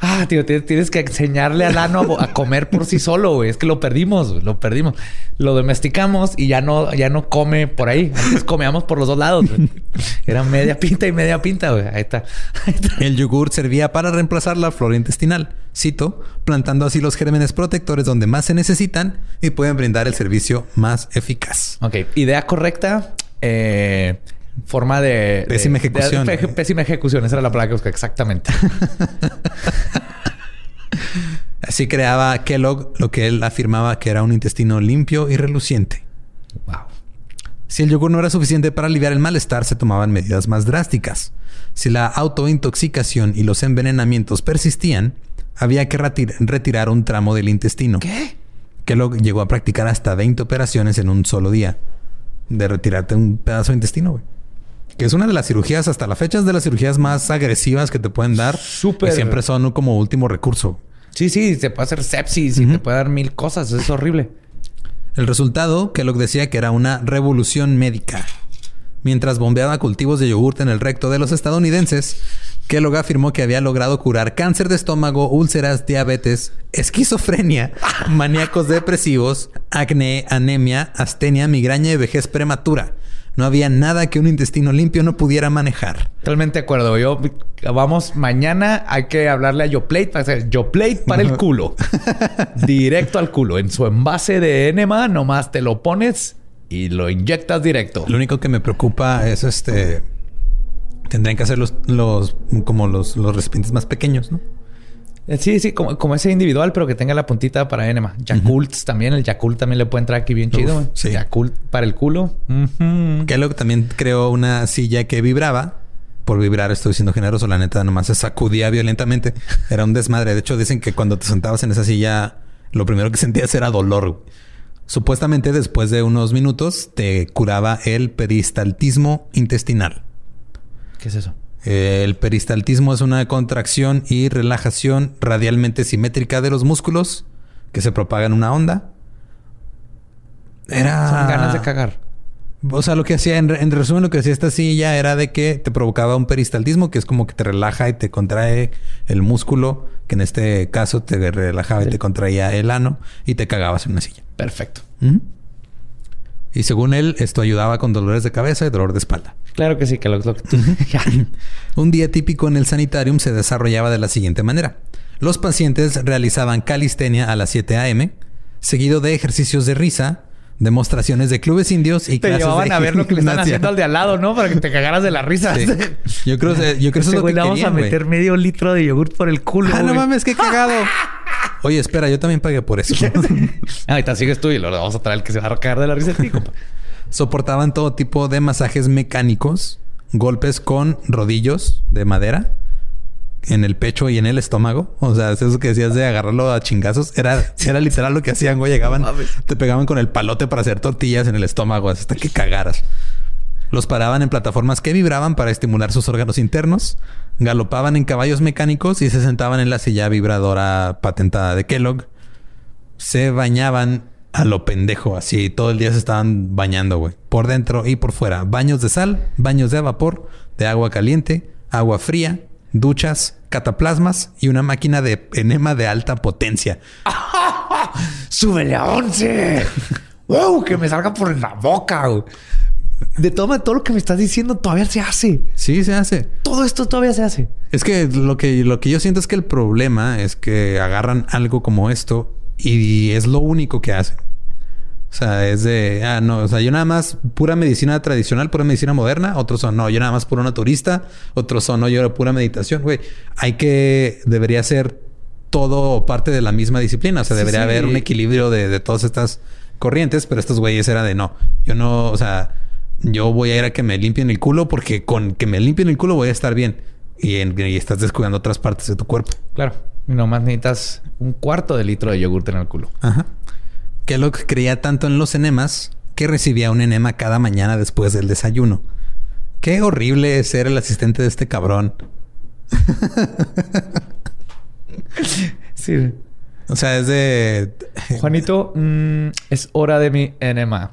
Ah, tío, tienes que enseñarle al ano a, comer por sí solo, güey. Es que lo perdimos, lo perdimos. Lo domesticamos y ya no, ya no come por ahí. Antes comíamos por los dos lados. Era media pinta y media pinta, güey. Ahí está. El yogur servía para reemplazar la flora intestinal. Cito, plantando así los gérmenes protectores donde más se necesitan y pueden brindar el servicio más eficaz. Ok, idea correcta. Eh, forma de... Pésima ejecución. pésima ejecución, esa era la palabra que busqué exactamente. Así creaba Kellogg lo que él afirmaba que era un intestino limpio y reluciente. Wow. Si el yogur no era suficiente para aliviar el malestar, se tomaban medidas más drásticas. Si la autointoxicación y los envenenamientos persistían, había que retirar un tramo del intestino. ¿Qué? Kellogg llegó a practicar hasta 20 operaciones en un solo día de retirarte un pedazo de intestino, güey que es una de las cirugías, hasta la fecha es de las cirugías más agresivas que te pueden dar. Súper. siempre son como último recurso. Sí, sí, se puede hacer sepsis y te puede dar mil cosas. Es horrible. El resultado, que Kellogg decía que era una revolución médica. Mientras bombeaba cultivos de yogurte en el recto de los estadounidenses, Kellogg afirmó que había logrado curar cáncer de estómago, úlceras, diabetes, esquizofrenia, maníacos depresivos, acné, anemia, astenia, migraña y vejez prematura. No había nada que un intestino limpio no pudiera manejar. Totalmente de acuerdo. Yo vamos mañana hay que hablarle a YoPlate para hacer YoPlate para el culo. directo al culo. En su envase de enema nomás te lo pones y lo inyectas directo. Lo único que me preocupa es este tendrían que hacer los, los como los, los recipientes más pequeños, ¿no? Eh, sí, sí, como, ese individual, pero que tenga la puntita para enema. Yakult también, el Yakult también le puede entrar aquí bien chido. sí. Yakult para el culo. Que lo que también creó una silla que vibraba por vibrar, estoy siendo generoso. La neta, nomás se sacudía violentamente. Era un desmadre. De hecho, dicen que cuando te sentabas en esa silla, lo primero que sentías era dolor. Supuestamente, después de unos minutos, te curaba el peristaltismo intestinal. ¿Qué es eso? El peristaltismo es una contracción y relajación radialmente simétrica de los músculos que se propaga en una onda. Era. Son ganas de cagar. O sea, lo que hacía, en, resumen, lo que hacía esta silla era de que te provocaba un peristaltismo, que es como que te relaja y te contrae el músculo, que en este caso te relajaba y te contraía el ano y te cagabas en una silla. Perfecto. Y según él, esto ayudaba con dolores de cabeza y dolor de espalda. Claro que sí, que lo, que Un día típico en el sanitarium se desarrollaba de la siguiente manera. Los pacientes realizaban calistenia a las 7 a.m., seguido de ejercicios de risa, demostraciones de clubes indios y te clases llevaban a ver lo que le están haciendo al de al lado, ¿no? Para que te cagaras de la risa. Yo creo, yo creo que eso es lo que le vamos a meter medio litro de yogurt por el culo. Ah, no mames, qué cagado. Oye, espera, yo también pagué por eso. Ahorita sigues tú y lo vamos a traer el que se va a cagar de la risa de Soportaban todo tipo de masajes mecánicos, golpes con rodillos de madera en el pecho y en el estómago. O sea, eso que decías de agarrarlo a chingazos. Era, era literal lo que hacían, güey. Llegaban, te pegaban con el palote para hacer tortillas en el estómago hasta que cagaras. Los paraban en plataformas que vibraban para estimular sus órganos internos. Galopaban en caballos mecánicos y se sentaban en la silla vibradora patentada de Kellogg. Se bañaban a lo pendejo, así todo el día se estaban bañando, güey. Por dentro y por fuera. Baños de sal, baños de vapor, de agua caliente, agua fría, duchas, cataplasmas y una máquina de enema de alta potencia. ¡Súbele a 11! ¡Wow! Que me salga por la boca. De todo, todo lo que me estás diciendo todavía se hace. Sí, se hace. Todo esto todavía se hace. Es que lo que, lo que yo siento es que el problema es que agarran algo como esto y es lo único que hacen. O sea, es de, ah, no, o sea, yo nada más pura medicina tradicional, pura medicina moderna, otros son, no, yo nada más puro naturista, otros son, no, yo pura meditación, güey. Hay que, debería ser todo parte de la misma disciplina, o sea, debería haber un equilibrio de, de, todas estas corrientes, pero estos güeyes era de, no, yo no, o sea, yo voy a ir a que me limpien el culo porque con que me limpien el culo voy a estar bien. Y, y estás descuidando otras partes de tu cuerpo. Claro. Y nomás necesitas un cuarto de litro de yogurte en el culo. Ajá. Kellogg creía tanto en los enemas que recibía un enema cada mañana después del desayuno. Qué horrible es ser el asistente de este cabrón. sí. O sea, es de... Juanito, mm, es hora de mi enema.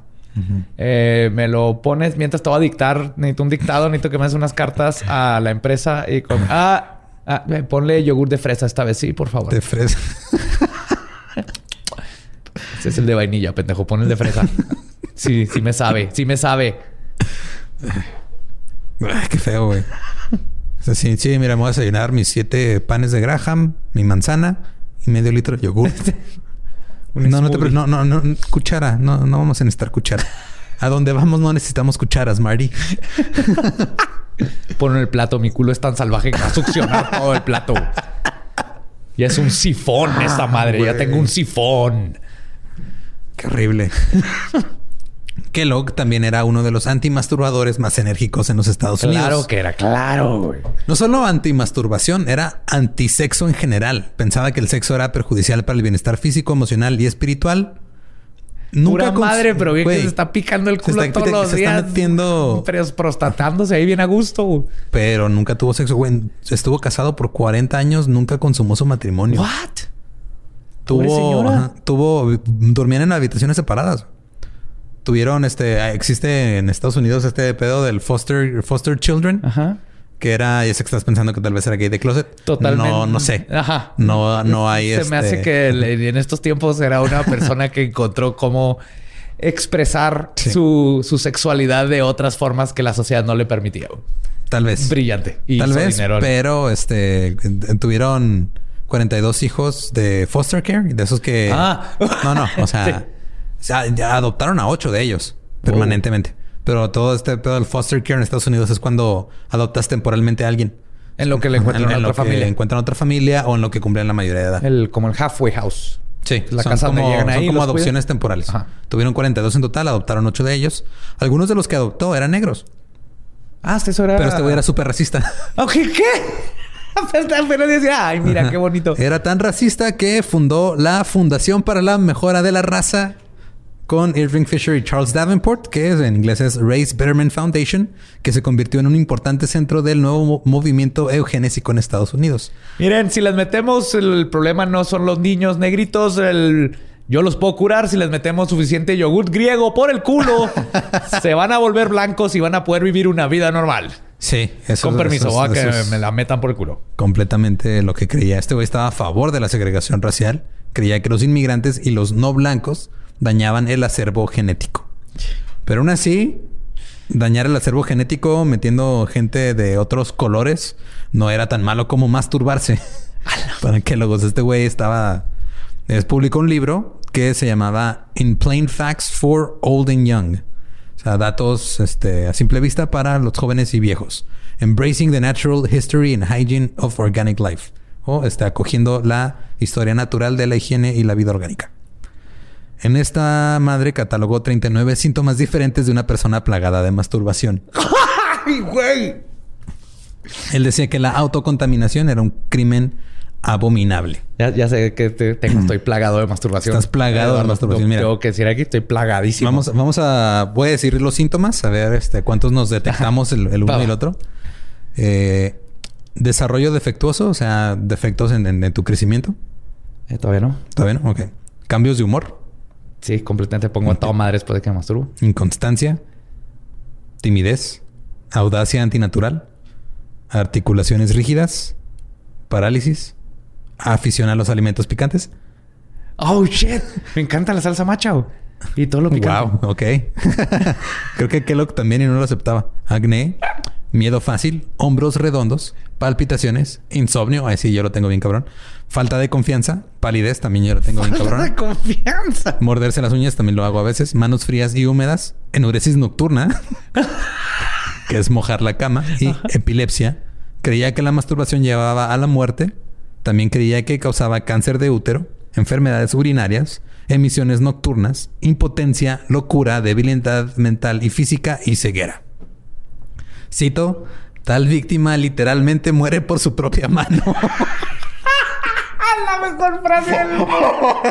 Eh, me lo pones mientras te voy a dictar. Necesito un dictado, necesito que me des unas cartas a la empresa y con... Ah, ah, ponle yogur de fresa esta vez, sí, por favor. De fresa. Ese es el de vainilla, pendejo. Pon el de fresa. Sí, sí me sabe. Sí me sabe. Ay, qué feo, güey. sí, sí, mira, me voy a desayunar mis siete panes de Graham, mi manzana y medio litro de yogur. no, no, te, no, no, no, cuchara. No, no vamos a necesitar cuchara. A donde vamos no necesitamos cucharas, Marty. Pon el plato. Mi culo es tan salvaje que va a succionar todo el plato. Ya es un sifón esta madre. Ya tengo un sifón. Qué horrible. Kellogg también era uno de los antimasturbadores más enérgicos en los Estados Unidos. Claro que era, claro. No solo antimasturbación, era antisexo en general. Pensaba que el sexo era perjudicial para el bienestar físico, emocional y espiritual. Nunca Pura madre, pero bien que se está picando el culo todos los se días. Está metiendo... Prostatándose ahí bien a gusto. Pero nunca tuvo sexo, güey. Estuvo casado por 40 años, nunca consumó su matrimonio. ¿What? Tuvo, tuvo, dormían en habitaciones separadas. Tuvieron este, existe en Estados Unidos este pedo del foster, foster children. Ajá. Que era, ya sé que estás pensando que tal vez era gay de closet. Totalmente. No, no sé. Ajá. No, no hay Se me hace este que en estos tiempos era una persona que encontró cómo expresar su, su, sexualidad de otras formas que la sociedad no le permitía. Tal vez. Brillante. Y Tal vez, pero este tuvieron 42 hijos de foster care, de esos que... Ah. No, no, o sea, ya adoptaron a ocho de ellos permanentemente. Pero todo este pedo del foster care en Estados Unidos es cuando adoptas temporalmente a alguien. En lo que le encuentran en, otra familia. encuentran otra familia o en lo que cumplen la mayoría de edad. El, como el halfway house. Sí, la casa como, llegan ahí. Son como adopciones temporales. Tuvieron 42 en total, adoptaron ocho de ellos. Algunos de los que adoptó eran negros. Ah, hasta eso era... Pero este güey era súper racista. Ok, ¿qué? Pero decía, ay, mira, qué bonito. Era tan racista que fundó la Fundación para la Mejora de la Raza con Irving Fisher y Charles Davenport, que en inglés es Race Betterment Foundation, que se convirtió en un importante centro del nuevo movimiento eugenésico en Estados Unidos. Miren, si les metemos, el problema no son los niños negritos, el... Yo los puedo curar si les metemos suficiente yogur griego por el culo. se van a volver blancos y van a poder vivir una vida normal. Sí, eso Con permiso, eso, a que me la metan por el culo. Completamente lo que creía. Este güey estaba a favor de la segregación racial. Creía que los inmigrantes y los no blancos dañaban el acervo genético. Pero aún así, dañar el acervo genético metiendo gente de otros colores no era tan malo como masturbarse. Para que luego este güey estaba... Es, publicó un libro que se llamaba In Plain Facts for Old and Young. O sea, datos este, a simple vista para los jóvenes y viejos. Embracing the Natural History and Hygiene of Organic Life. O está acogiendo la historia natural de la higiene y la vida orgánica. En esta madre catalogó 39 síntomas diferentes de una persona plagada de masturbación. ¡Ay, güey! Él decía que la autocontaminación era un crimen abominable. Ya, sé que tengo, estoy plagado de masturbación. Estás plagado de masturbación. Mira, tengo que decir aquí, estoy plagadísimo. Vamos, vamos a... Voy a decir los síntomas, a ver este, cuántos nos detectamos el, uno y el otro. Eh, desarrollo defectuoso, o sea, defectos en, tu crecimiento. Eh, todavía no. Todavía no, ok. Cambios de humor. Sí, completamente pongo a toda madre después de que me masturbo. Inconstancia, timidez, audacia antinatural, articulaciones rígidas, parálisis, afición a los alimentos picantes. Oh shit, me encanta la salsa macha y todo lo picante. Wow, ok. Creo que Kellogg también y no lo aceptaba. Acné, miedo fácil, hombros redondos, palpitaciones, insomnio, ahí sí yo lo tengo bien cabrón, falta de confianza, palidez, también yo lo tengo bien cabrón. Falta de confianza. Morderse las uñas, también lo hago a veces, manos frías y húmedas, enuresis nocturna, que es mojar la cama, y epilepsia. Creía que la masturbación llevaba a la muerte, también creía que causaba cáncer de útero, enfermedades urinarias, emisiones nocturnas, impotencia, locura, debilidad mental y física y ceguera. Cito, tal víctima literalmente muere por su propia mano. La mejor frase del mundo.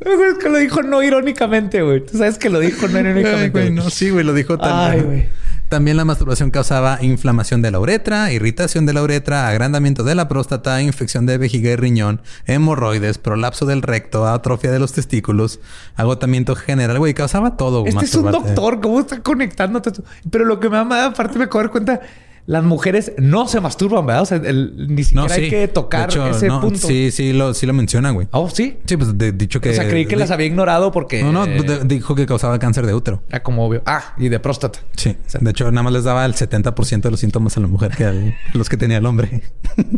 es que lo dijo no irónicamente, güey. Tú sabes que lo dijo no irónicamente. no, sí, güey, lo dijo también. Ay, güey. También la masturbación causaba inflamación de la uretra, irritación de la uretra, agrandamiento de la próstata, infección de vejiga y riñón, hemorroides, prolapso del recto, atrofia de los testículos, agotamiento general. Güey, causaba todo. Este es un doctor, ¿cómo está conectándote? Pero lo que me da aparte me acabo de dar cuenta las mujeres no se masturban, ¿verdad? O sea, ni siquiera hay que tocar ese punto. Sí, sí lo, sí lo mencionan, güey. Oh, sí. Sí, pues dicho que. O sea, creí que las había ignorado porque. No, no, dijo que causaba cáncer de útero. Era como obvio. Ah, y de próstata. Sí. de hecho, nada más les daba el 70% de los síntomas a la mujer que los que tenía el hombre.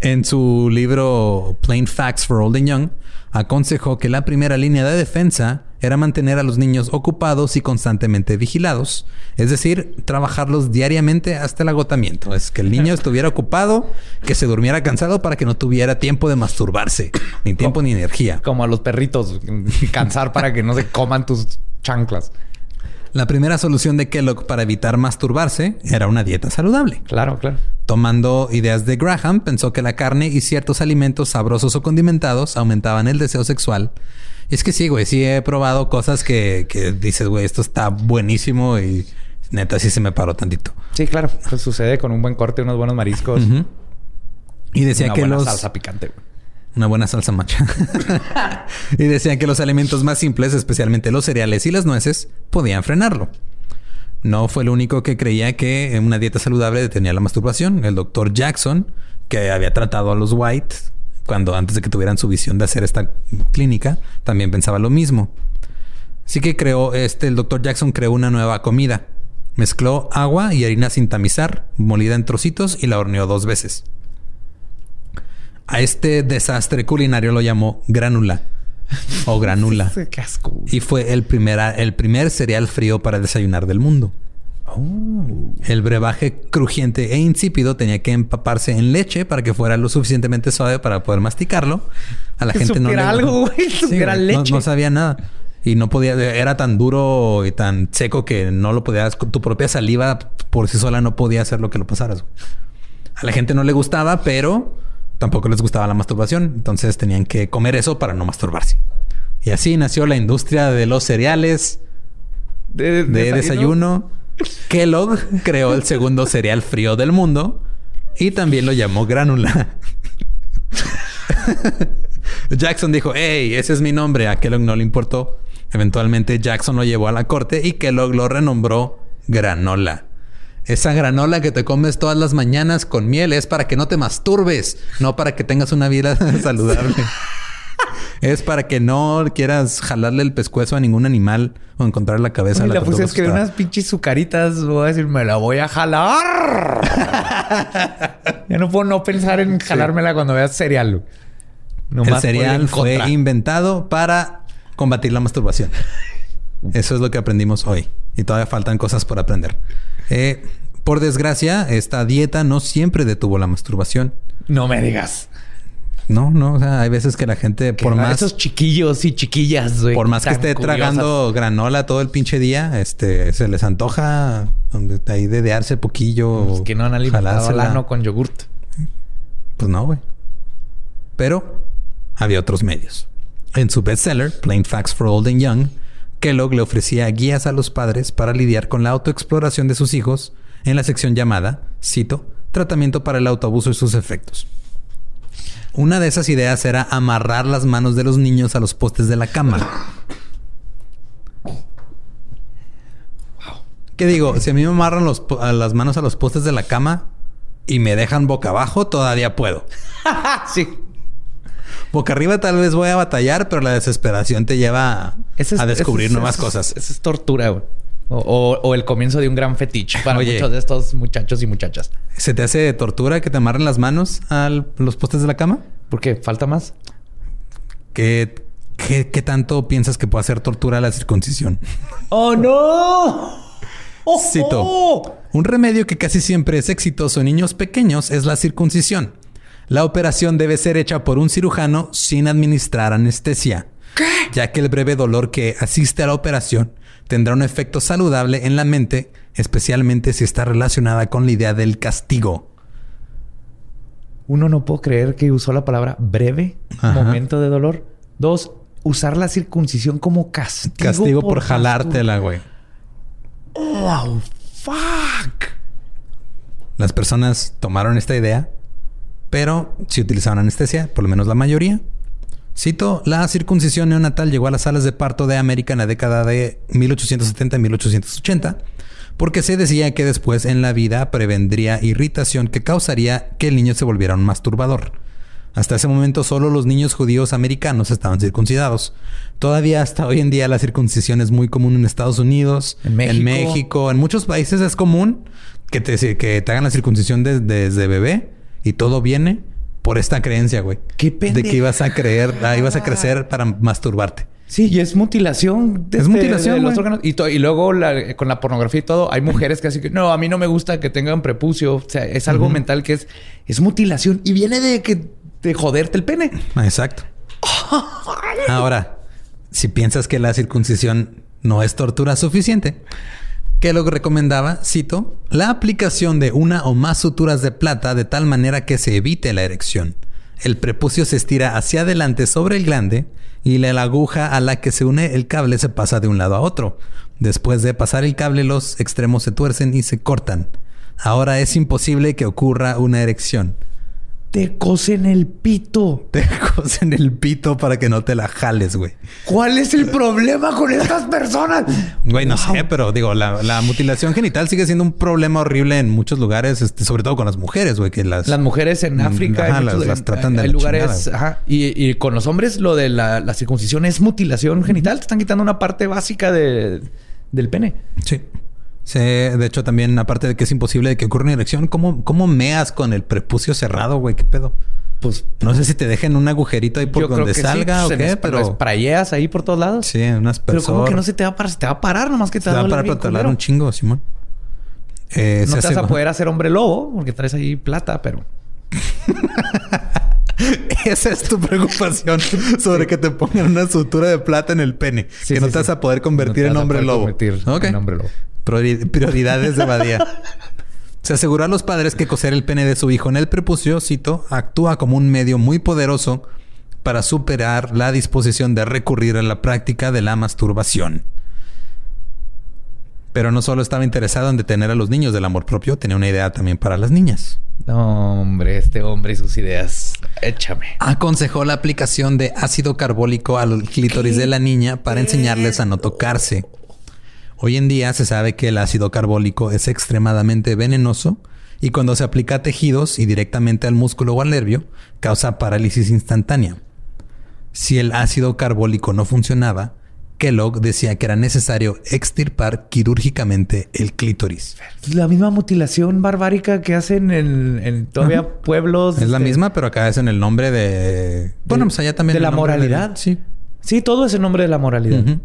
en su libro Plain Facts for Old and Young, aconsejó que la primera línea de defensa era mantener a los niños ocupados y constantemente vigilados, es decir, trabajarlos diariamente hasta el agotamiento. Es que el niño estuviera ocupado, que se durmiera cansado para que no tuviera tiempo de masturbarse, ni tiempo ni energía. Como a los perritos, cansar para que no se coman tus chanclas. La primera solución de Kellogg para evitar masturbarse era una dieta saludable. Claro, claro. Tomando ideas de Graham, pensó que la carne y ciertos alimentos sabrosos o condimentados aumentaban el deseo sexual. Es que sí, güey, sí he probado cosas que, que dices, güey, esto está buenísimo y neta sí se me paró tantito. Sí, claro. Pues sucede con un buen corte, unos buenos mariscos. Y decía que buena los... salsa picante, güey. Una buena salsa macha. y decían que los alimentos más simples, especialmente los cereales y las nueces, podían frenarlo. No fue el único que creía que una dieta saludable detenía la masturbación. El doctor Jackson, que había tratado a los White cuando antes de que tuvieran su visión de hacer esta clínica, también pensaba lo mismo. Así que creó este, el doctor Jackson creó una nueva comida. Mezcló agua y harina sin tamizar, molida en trocitos y la horneó dos veces. A este desastre culinario lo llamó granula o granula. Qué asco. Y fue el primer, el primer cereal frío para desayunar del mundo. Oh. El brebaje crujiente e insípido tenía que empaparse en leche para que fuera lo suficientemente suave para poder masticarlo. A la gente no le algo, güey. leche. No, sabía nada. y no podía, era tan duro y tan seco que no lo podías, tu propia saliva por sí sola no podía hacer lo que lo pasaras. A la gente no le gustaba, pero tampoco les gustaba la masturbación. Entonces tenían que comer eso para no masturbarse. Y así nació la industria de los cereales de, desayuno. Kellogg creó el segundo cereal frío del mundo y también lo llamó granula. Jackson dijo, hey, ese es mi nombre. A Kellogg no le importó. Eventualmente Jackson lo llevó a la corte y Kellogg lo renombró granola. Esa granola que te comes todas las mañanas con miel es para que no te masturbes, no para que tengas una vida saludable. Es para que no quieras jalarle el pescuezo a ningún animal o encontrar la cabeza. a la, puse es que unas pinches sucaritas voy a decir, me la voy a jalar. ya no puedo no pensar en jalármela cuando veas cereal. el cereal fue inventado para combatir la masturbación. Eso es lo que aprendimos hoy. Y todavía faltan cosas por aprender. Eh, por desgracia, esta dieta no siempre detuvo la masturbación. No me digas. No, no, o sea, hay veces que la gente, por más. Esos chiquillos y chiquillas, güey. Por más que esté tragando granola todo el pinche día, este, se les antoja ahí dedearse poquillo. Pues que no han alimentado al ano con yogurt. Pues no, güey. Pero había otros medios. En su bestseller, Plain Facts for Old and Young, Kellogg le ofrecía guías a los padres para lidiar con la autoexploración de sus hijos en la sección llamada, cito, Tratamiento para el autoabuso y sus efectos. Una de esas ideas era amarrar las manos de los niños a los postes de la cama. ¿Qué digo? Si a mí me amarran las manos a los postes de la cama y me dejan boca abajo, todavía puedo. sí. Boca arriba tal vez voy a batallar, pero la desesperación te lleva a, descubrir nuevas cosas. Eso es tortura, güey. O, el comienzo de un gran fetiche para muchos de estos muchachos y muchachas. ¿Se te hace tortura que te amarren las manos a los postes de la cama? ¿Por qué? ¿Falta más? ¿Qué, qué, tanto piensas que puede hacer tortura la circuncisión? ¡Oh, no! ¡Oh, Cito. Oh! Un remedio que casi siempre es exitoso en niños pequeños es la circuncisión. La operación debe ser hecha por un cirujano sin administrar anestesia. ¿Qué? Ya que el breve dolor que asiste a la operación tendrá un efecto saludable en la mente, especialmente si está relacionada con la idea del castigo. Uno, no puedo creer que usó la palabra breve, momento de dolor. Dos, usar la circuncisión como castigo. Castigo por, jalártela, güey. Oh, fuck. Las personas tomaron esta idea pero si utilizaban anestesia, por lo menos la mayoría. Cito, la circuncisión neonatal llegó a las salas de parto de América en la década de 1870 y 1880, porque se decía que después en la vida prevendría irritación que causaría que el niño se volviera un masturbador. Hasta ese momento solo los niños judíos americanos estaban circuncidados. Todavía hasta hoy en día la circuncisión es muy común en Estados Unidos, en México, en, muchos países es común que te, que te hagan la circuncisión desde bebé y todo viene por esta creencia, güey. Qué pendejo. De que ibas a creer, ah, ibas a crecer para masturbarte. Sí, y es mutilación. es mutilación. De los órganos. Y, y luego con la pornografía y todo, hay mujeres que así que no, a mí no me gusta que tengan prepucio. O sea, es algo mental que es, es mutilación y viene de que de joderte el pene. Exacto. Ahora, si piensas que la circuncisión no es tortura suficiente, lo recomendaba, cito, la aplicación de una o más suturas de plata de tal manera que se evite la erección. El prepucio se estira hacia adelante sobre el glande y la aguja a la que se une el cable se pasa de un lado a otro. Después de pasar el cable los extremos se tuercen y se cortan. Ahora es imposible que ocurra una erección. Te cosen el pito. Te cosen el pito para que no te la jales, güey. ¿Cuál es el problema con estas personas? Güey, no sé, pero digo, la, mutilación genital sigue siendo un problema horrible en muchos lugares, este, sobre todo con las mujeres, güey, que las... Las mujeres en mm, África... las, tratan de Hay lugares... Ajá. Y, con los hombres lo de la, circuncisión es mutilación genital. Te están quitando una parte básica de, del pene. Sí. Sí, de hecho, también, aparte de que es imposible de que ocurra una erección, ¿cómo, cómo meas con el prepucio cerrado, güey? ¿Qué pedo? Pues no sé si te dejen un agujerito ahí por donde salga o qué, pero. Sprayeas ahí por todos lados. Sí, unas personas. Pero como que no se te va a parar, se te va a parar nomás que te, va a parar para hablar un chingo, Simón. Eh, no te vas a poder hacer hombre lobo porque traes ahí plata, pero. Esa es tu preocupación sobre que te pongan una sutura de plata en el pene. que no te vas a poder convertir en hombre lobo. En hombre lobo. Prioridades de Badía. Se aseguró a los padres que coser el pene de su hijo en el prepucio, cito, actúa como un medio muy poderoso para superar la disposición de recurrir a la práctica de la masturbación. Pero no solo estaba interesado en detener a los niños del amor propio, tenía una idea también para las niñas. No, hombre, este hombre y sus ideas. Échame. Aconsejó la aplicación de ácido carbólico al clítoris de la niña para enseñarles a no tocarse. Hoy en día se sabe que el ácido carbólico es extremadamente venenoso y cuando se aplica a tejidos y directamente al músculo o al nervio, causa parálisis instantánea. Si el ácido carbólico no funcionaba, Kellogg decía que era necesario extirpar quirúrgicamente el clítoris. La misma mutilación barbárica que hacen en, todavía pueblos. Es la este, misma, pero acá es en el nombre de. Bueno, pues allá también. De la moralidad. Sí. Sí, todo es el nombre de la moralidad.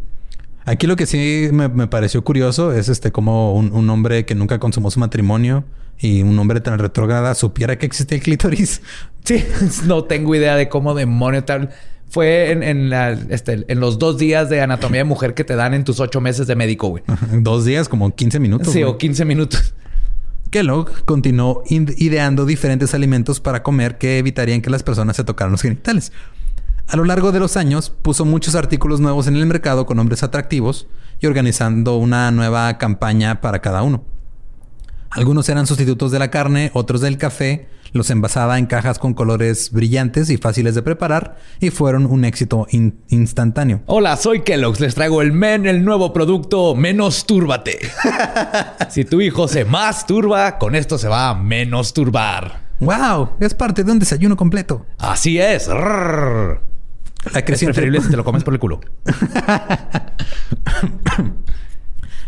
Aquí lo que sí me, pareció curioso es este como un, hombre que nunca consumó su matrimonio y un hombre tan retrógrada supiera que existe el clítoris. Sí, no tengo idea de cómo demonio tal. Fue en, este, en los dos días de anatomía de mujer que te dan en tus ocho meses de médico, güey. Dos días, como 15 minutos. Sí, o 15 minutos. Kellogg continuó ideando diferentes alimentos para comer que evitarían que las personas se tocaran los genitales. A lo largo de los años puso muchos artículos nuevos en el mercado con nombres atractivos y organizando una nueva campaña para cada uno. Algunos eran sustitutos de la carne, otros del café, los envasaba en cajas con colores brillantes y fáciles de preparar y fueron un éxito instantáneo. Hola, soy Kellogg's. Les traigo el Men, el nuevo producto Menos Túrbate. si tu hijo se masturba, con esto se va a menos turbar. ¡Wow! Es parte de un desayuno completo. Así es. La creciente... Es preferible si te lo comes por el culo.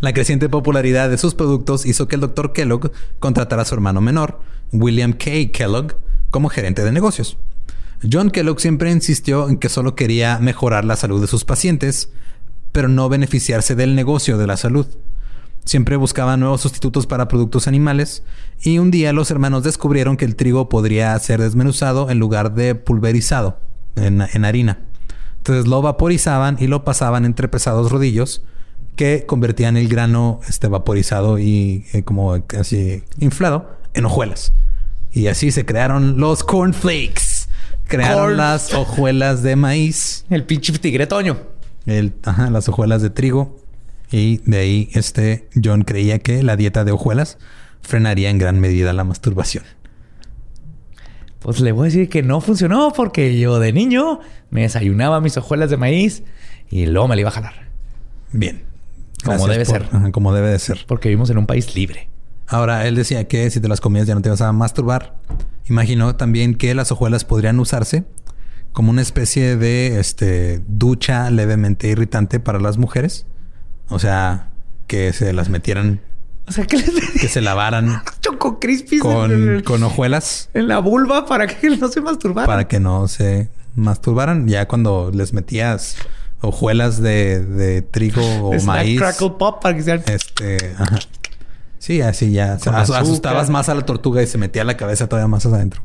La creciente popularidad de sus productos hizo que el Dr. Kellogg contratara a su hermano menor, William K. Kellogg, como gerente de negocios. John Kellogg siempre insistió en que solo quería mejorar la salud de sus pacientes, pero no beneficiarse del negocio de la salud. Siempre buscaba nuevos sustitutos para productos animales y un día los hermanos descubrieron que el trigo podría ser desmenuzado en lugar de pulverizado en, harina. Entonces lo vaporizaban y lo pasaban entre pesados rodillos que convertían el grano este, vaporizado y eh, como así inflado en hojuelas. Y así se crearon los cornflakes. Crearon las hojuelas de maíz. El pinche tigretoño. El, ajá, las hojuelas de trigo. Y de ahí este John creía que la dieta de hojuelas frenaría en gran medida la masturbación. Pues le voy a decir que no funcionó porque yo de niño me desayunaba mis hojuelas de maíz y luego me la iba a jalar. Bien. Como debe ser. como debe de ser. Porque vivimos en un país libre. Ahora, él decía que si te las comías ya no te vas a masturbar. Imaginó también que las hojuelas podrían usarse como una especie de este, ducha levemente irritante para las mujeres. O sea, que se las metieran o sea, que, que se lavaran Choco Crispy con, con hojuelas en la vulva para que no se masturbaran. Para que no se masturbaran. Ya cuando les metías hojuelas de, de trigo o maíz. Crackle pop para que sean. Este, ajá. Sí, así ya. asustabas más a la tortuga y se metía la cabeza todavía más adentro.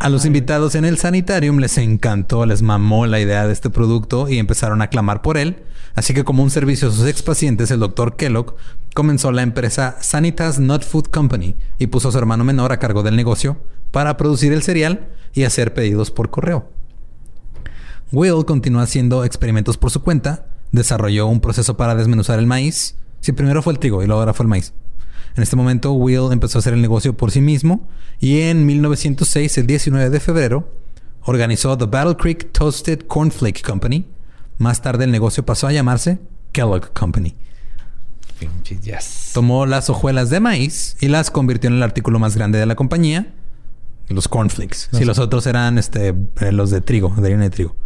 A los invitados en el sanitarium les encantó, les mamó la idea de este producto y empezaron a clamar por él. Así que como un servicio a sus ex pacientes, el doctor Kellogg comenzó la empresa Sanitas Not Food Company y puso a su hermano menor a cargo del negocio para producir el cereal y hacer pedidos por correo. Will continuó haciendo experimentos por su cuenta, desarrolló un proceso para desmenuzar el maíz. Si primero fue el trigo y luego ahora fue el maíz. En este momento, Will empezó a hacer el negocio por sí mismo y en 1906, el 19 de febrero, organizó The Battle Creek Toasted Cornflake Company. Más tarde, el negocio pasó a llamarse Kellogg Company. Tomó las hojuelas de maíz y las convirtió en el artículo más grande de la compañía, los cornflakes. Si los otros eran este, eh, los de trigo, de harina de trigo.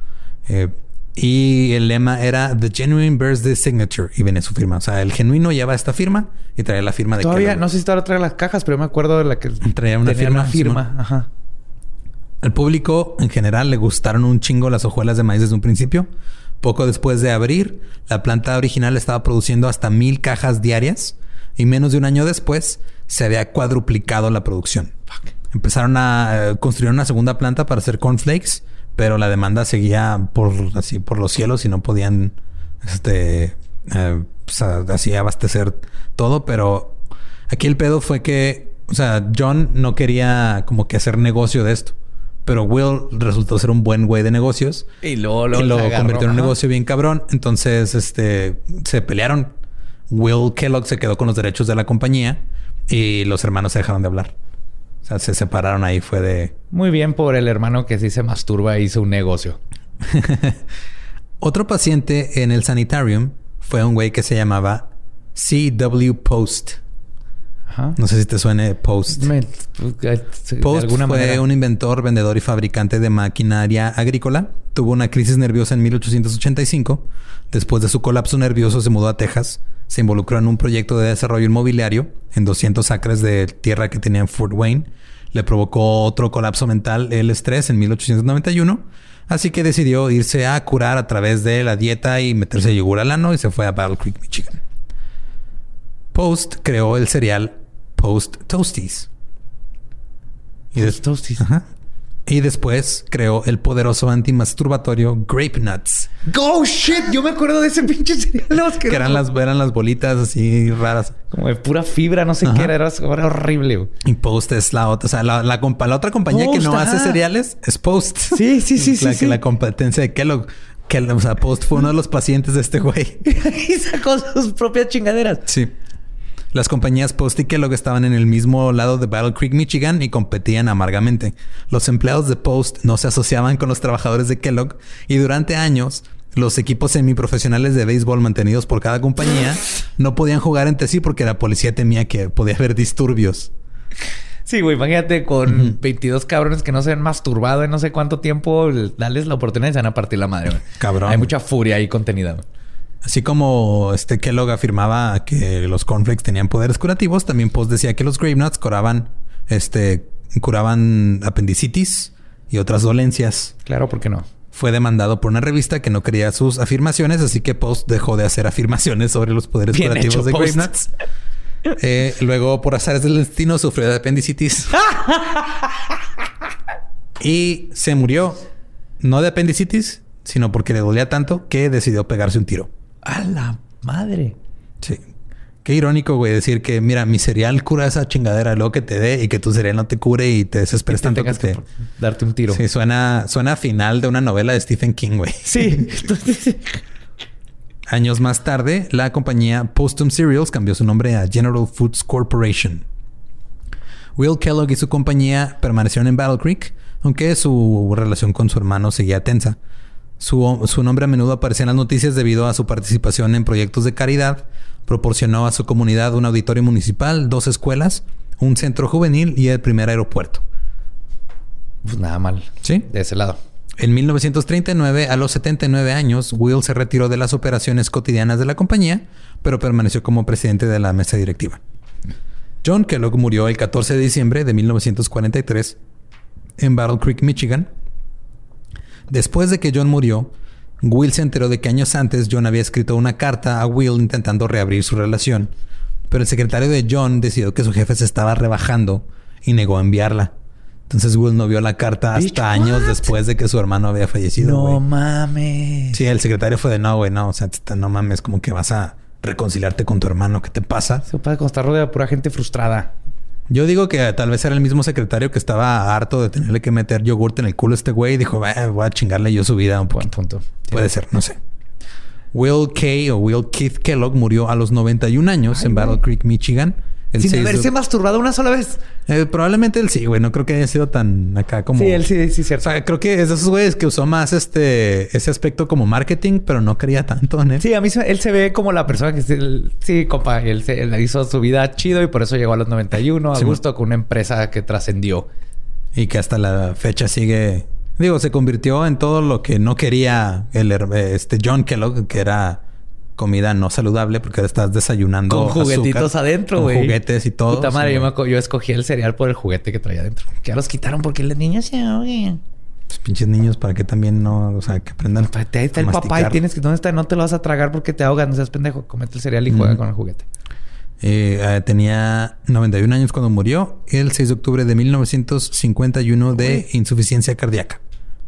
Eh, y el lema era The Genuine the Signature y viene su firma. O sea, el genuino lleva esta firma y trae la firma de Todavía, no sé si todavía trae las cajas, pero me acuerdo de la que traía una firma. firma. Ajá. Al público en general le gustaron un chingo las hojuelas de maíz desde un principio. Poco después de abrir, la planta original estaba produciendo hasta mil cajas diarias y menos de un año después se había cuadruplicado la producción. Empezaron a eh, construir una segunda planta para hacer cornflakes, pero la demanda seguía por así por los cielos y no podían este eh, pues, así abastecer todo, pero aquí el pedo fue que, o sea, John no quería como que hacer negocio de esto. Pero Will resultó ser un buen güey de negocios. Y luego, lo convirtió en un negocio bien cabrón. Entonces, este, se pelearon. Will Kellogg se quedó con los derechos de la compañía y los hermanos se dejaron de hablar. O sea, se separaron ahí, fue de... Muy bien por el hermano que sí se masturba e hizo un negocio. Otro paciente en el sanitarium fue un güey que se llamaba C.W. Post. No sé si te suene Post. Post fue un inventor, vendedor y fabricante de maquinaria agrícola. Tuvo una crisis nerviosa en 1885. Después de su colapso nervioso se mudó a Texas. Se involucró en un proyecto de desarrollo inmobiliario en 200 acres de tierra que tenía en Fort Wayne. Le provocó otro colapso mental, el estrés, en 1891. Así que decidió irse a curar a través de la dieta y meterse yogur al ano y se fue a Battle Creek, Michigan. Post creó el cereal Post Toasties. Y Post Toasties. Y después creó el poderoso antimasturbatorio Grape Nuts. ¡Oh, shit! Yo me acuerdo de ese pinche cereal. que eran las, eran las bolitas así raras. Como de pura fibra, no sé qué era. Era, horrible. Y Post es la otra. O sea, la, la, otra compañía que no hace cereales es Post. Sí, sí, sí. la, sí, la competencia de Kellogg. Que, o sea, Post fue uno de los pacientes de este güey. y sacó sus propias chingaderas. Sí. Las compañías Post y Kellogg estaban en el mismo lado de Battle Creek, Michigan y competían amargamente. Los empleados de Post no se asociaban con los trabajadores de Kellogg y durante años los equipos semiprofesionales de béisbol mantenidos por cada compañía no podían jugar entre sí porque la policía temía que podía haber disturbios. Sí, güey, imagínate con 22 cabrones que no se han masturbado en no sé cuánto tiempo, darles la oportunidad y se van a partir la madre. Cabrón. Hay mucha furia ahí contenida. Así como este Kellogg afirmaba que los cornflakes tenían poderes curativos, también Post decía que los grape nuts curaban, este, curaban apendicitis y otras dolencias. Claro, ¿por qué no? Fue demandado por una revista que no creía sus afirmaciones, así que Post dejó de hacer afirmaciones sobre los poderes curativos de grape nuts. Eh, luego, por azares del destino, sufrió de apendicitis. y se murió. No de apendicitis, sino porque le dolía tanto que decidió pegarse un tiro. A la madre. Sí. Qué irónico, güey, decir que, mira, mi cereal cura esa chingadera, luego que te dé y que tu cereal no te cure y te desesperes tanto que, te... darte un tiro. Sí, suena, suena a final de una novela de Stephen King, güey. Sí. Años más tarde, la compañía Postum Cereals cambió su nombre a General Foods Corporation. Will Kellogg y su compañía permanecieron en Battle Creek, aunque su relación con su hermano seguía tensa. Su, nombre a menudo aparecía en las noticias debido a su participación en proyectos de caridad. Proporcionó a su comunidad un auditorio municipal, dos escuelas, un centro juvenil y el primer aeropuerto. Pues nada mal. Sí. De ese lado. En 1939, a los 79 años, Will se retiró de las operaciones cotidianas de la compañía, pero permaneció como presidente de la mesa directiva. John Kellogg murió el 14 de diciembre de 1943 en Battle Creek, Michigan, Después de que John murió, Will se enteró de que años antes John había escrito una carta a Will intentando reabrir su relación, pero el secretario de John decidió que su jefe se estaba rebajando y negó a enviarla. Entonces Will no vio la carta hasta años después de que su hermano había fallecido. No mames. Sí, el secretario fue de no, güey, no, o sea, no mames, como que vas a reconciliarte con tu hermano, ¿qué te pasa? Se puede constar de pura gente frustrada. Yo digo que tal vez era el mismo secretario que estaba harto de tenerle que meter yogurte en el culo a este güey y dijo, voy a chingarle yo su vida un Buen punto. Puede ser, no sé. Will Kay o Will Keith Kellogg murió a los 91 años en Battle Creek, Michigan sin haberse masturbado una sola vez. Eh, probablemente él sí, güey. No creo que haya sido tan acá como. Sí, él sí, sí, cierto. O sea, creo que es de esos güeyes que usó más este ese aspecto como marketing, pero no creía tanto en él. Sí, a mí él se ve como la persona que sí, compa, él, se, hizo su vida chido y por eso llegó a los 91 a gusto con una empresa que trascendió. Y que hasta la fecha sigue. Digo, se convirtió en todo lo que no quería el este John Kellogg, que era comida no saludable porque ahora estás desayunando. Con juguetitos adentro, güey. Juguetes y todo. Puta madre, yo, escogí el cereal por el juguete que traía adentro. Que ya los quitaron porque los niños se ahoguen. Pues pinches niños, para que también no, o sea, que aprendan. Pues, ahí está el papá y tienes que, ¿dónde está? No te lo vas a tragar porque te ahogas, no seas pendejo. Comete el cereal y juega con el juguete. Eh, eh, tenía 91 años cuando murió, el 6 de octubre de 1951 de insuficiencia cardíaca.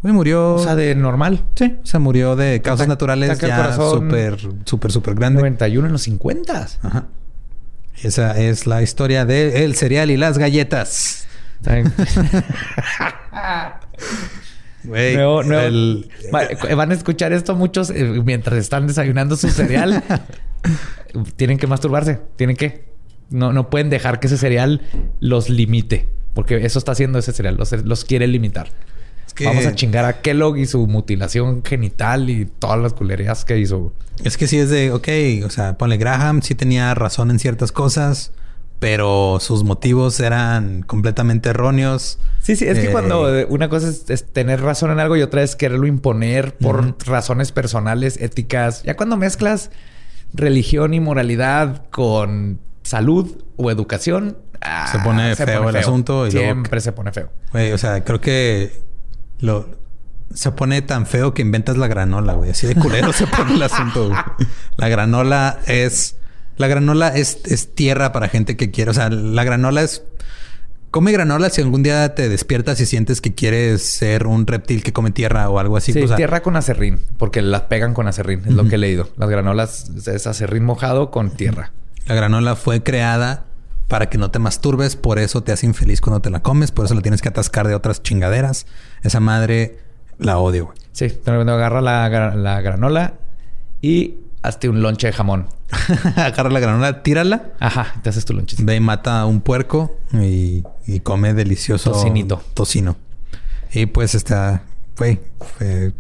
Uy, murió. O sea, de normal. Sí, o sea, murió de causas naturales ya súper, súper, súper grande. 91 en los 50. Ajá. Esa es la historia de el cereal y las galletas. Güey, Nuevo- nuevo- el- Va- Van a escuchar esto muchos eh, mientras están desayunando su cereal. tienen que masturbarse. Tienen que. No, no pueden dejar que ese cereal los limite. Porque eso está haciendo ese cereal. Los, los quiere limitar. Que, Vamos a chingar a Kellogg y su mutilación genital y todas las culerías que hizo. Es que sí es de, ok, o sea, ponle Graham, sí tenía razón en ciertas cosas, pero sus motivos eran completamente erróneos. Sí, sí, es que Eh, cuando eh, una cosa es, es tener razón en algo y otra es quererlo imponer por razones personales, éticas. Ya cuando mezclas religión y moralidad con salud o educación, ah, Se pone feo el asunto y luego- siempre se pone feo. O sea, creo que lo se pone tan feo que inventas la granola, güey. Así de culero se pone el asunto. güey. La granola es la granola es, es tierra para gente que quiere, o sea, la granola es come granola si algún día te despiertas y sientes que quieres ser un reptil que come tierra o algo así. Sí, o sea, tierra con acerrín, porque las pegan con acerrín, es lo que he leído. Las granolas es acerrín mojado con tierra. La granola fue creada para que no te masturbes, por eso te hace infeliz cuando te la comes, por eso la tienes que atascar de otras chingaderas. Esa madre la odio, güey. Sí, cuando agarra la, la granola y hazte un lonche de jamón. Agarra la granola, tírala, Ajá, te haces tu lonchecito. ve y mata a un puerco y, y come delicioso Tocinito. tocino. Y pues está, güey, eh,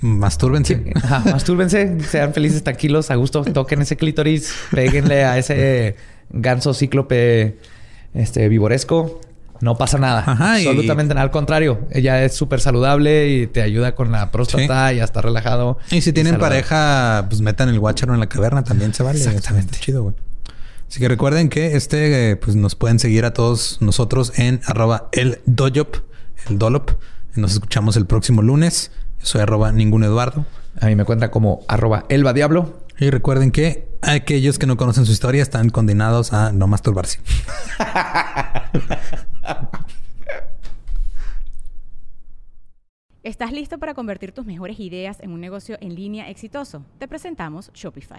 mastúrbense. Ajá, mastúrbense, sean felices, tranquilos, a gusto, toquen ese clítoris, péguenle a ese ganso cíclope este vivoresco. No pasa nada. Ajá, y- Absolutamente nada. Al contrario, ella es súper saludable y te ayuda con la próstata y ya está relajado. Y si tienen saludable. pareja, pues metan el guacharo en la caverna, también se vale. Exactamente. Está chido, güey. Así que recuerden que este, eh, pues nos pueden seguir a todos nosotros en arroba el doyop, el dolop. Nos escuchamos el próximo lunes. Yo soy arroba ningún Eduardo. A mí me cuenta como arroba elba diablo. Y recuerden que aquellos que no conocen su historia están condenados a no masturbarse. ¿Estás listo para convertir tus mejores ideas en un negocio en línea exitoso? Te presentamos Shopify.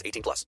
18 plus.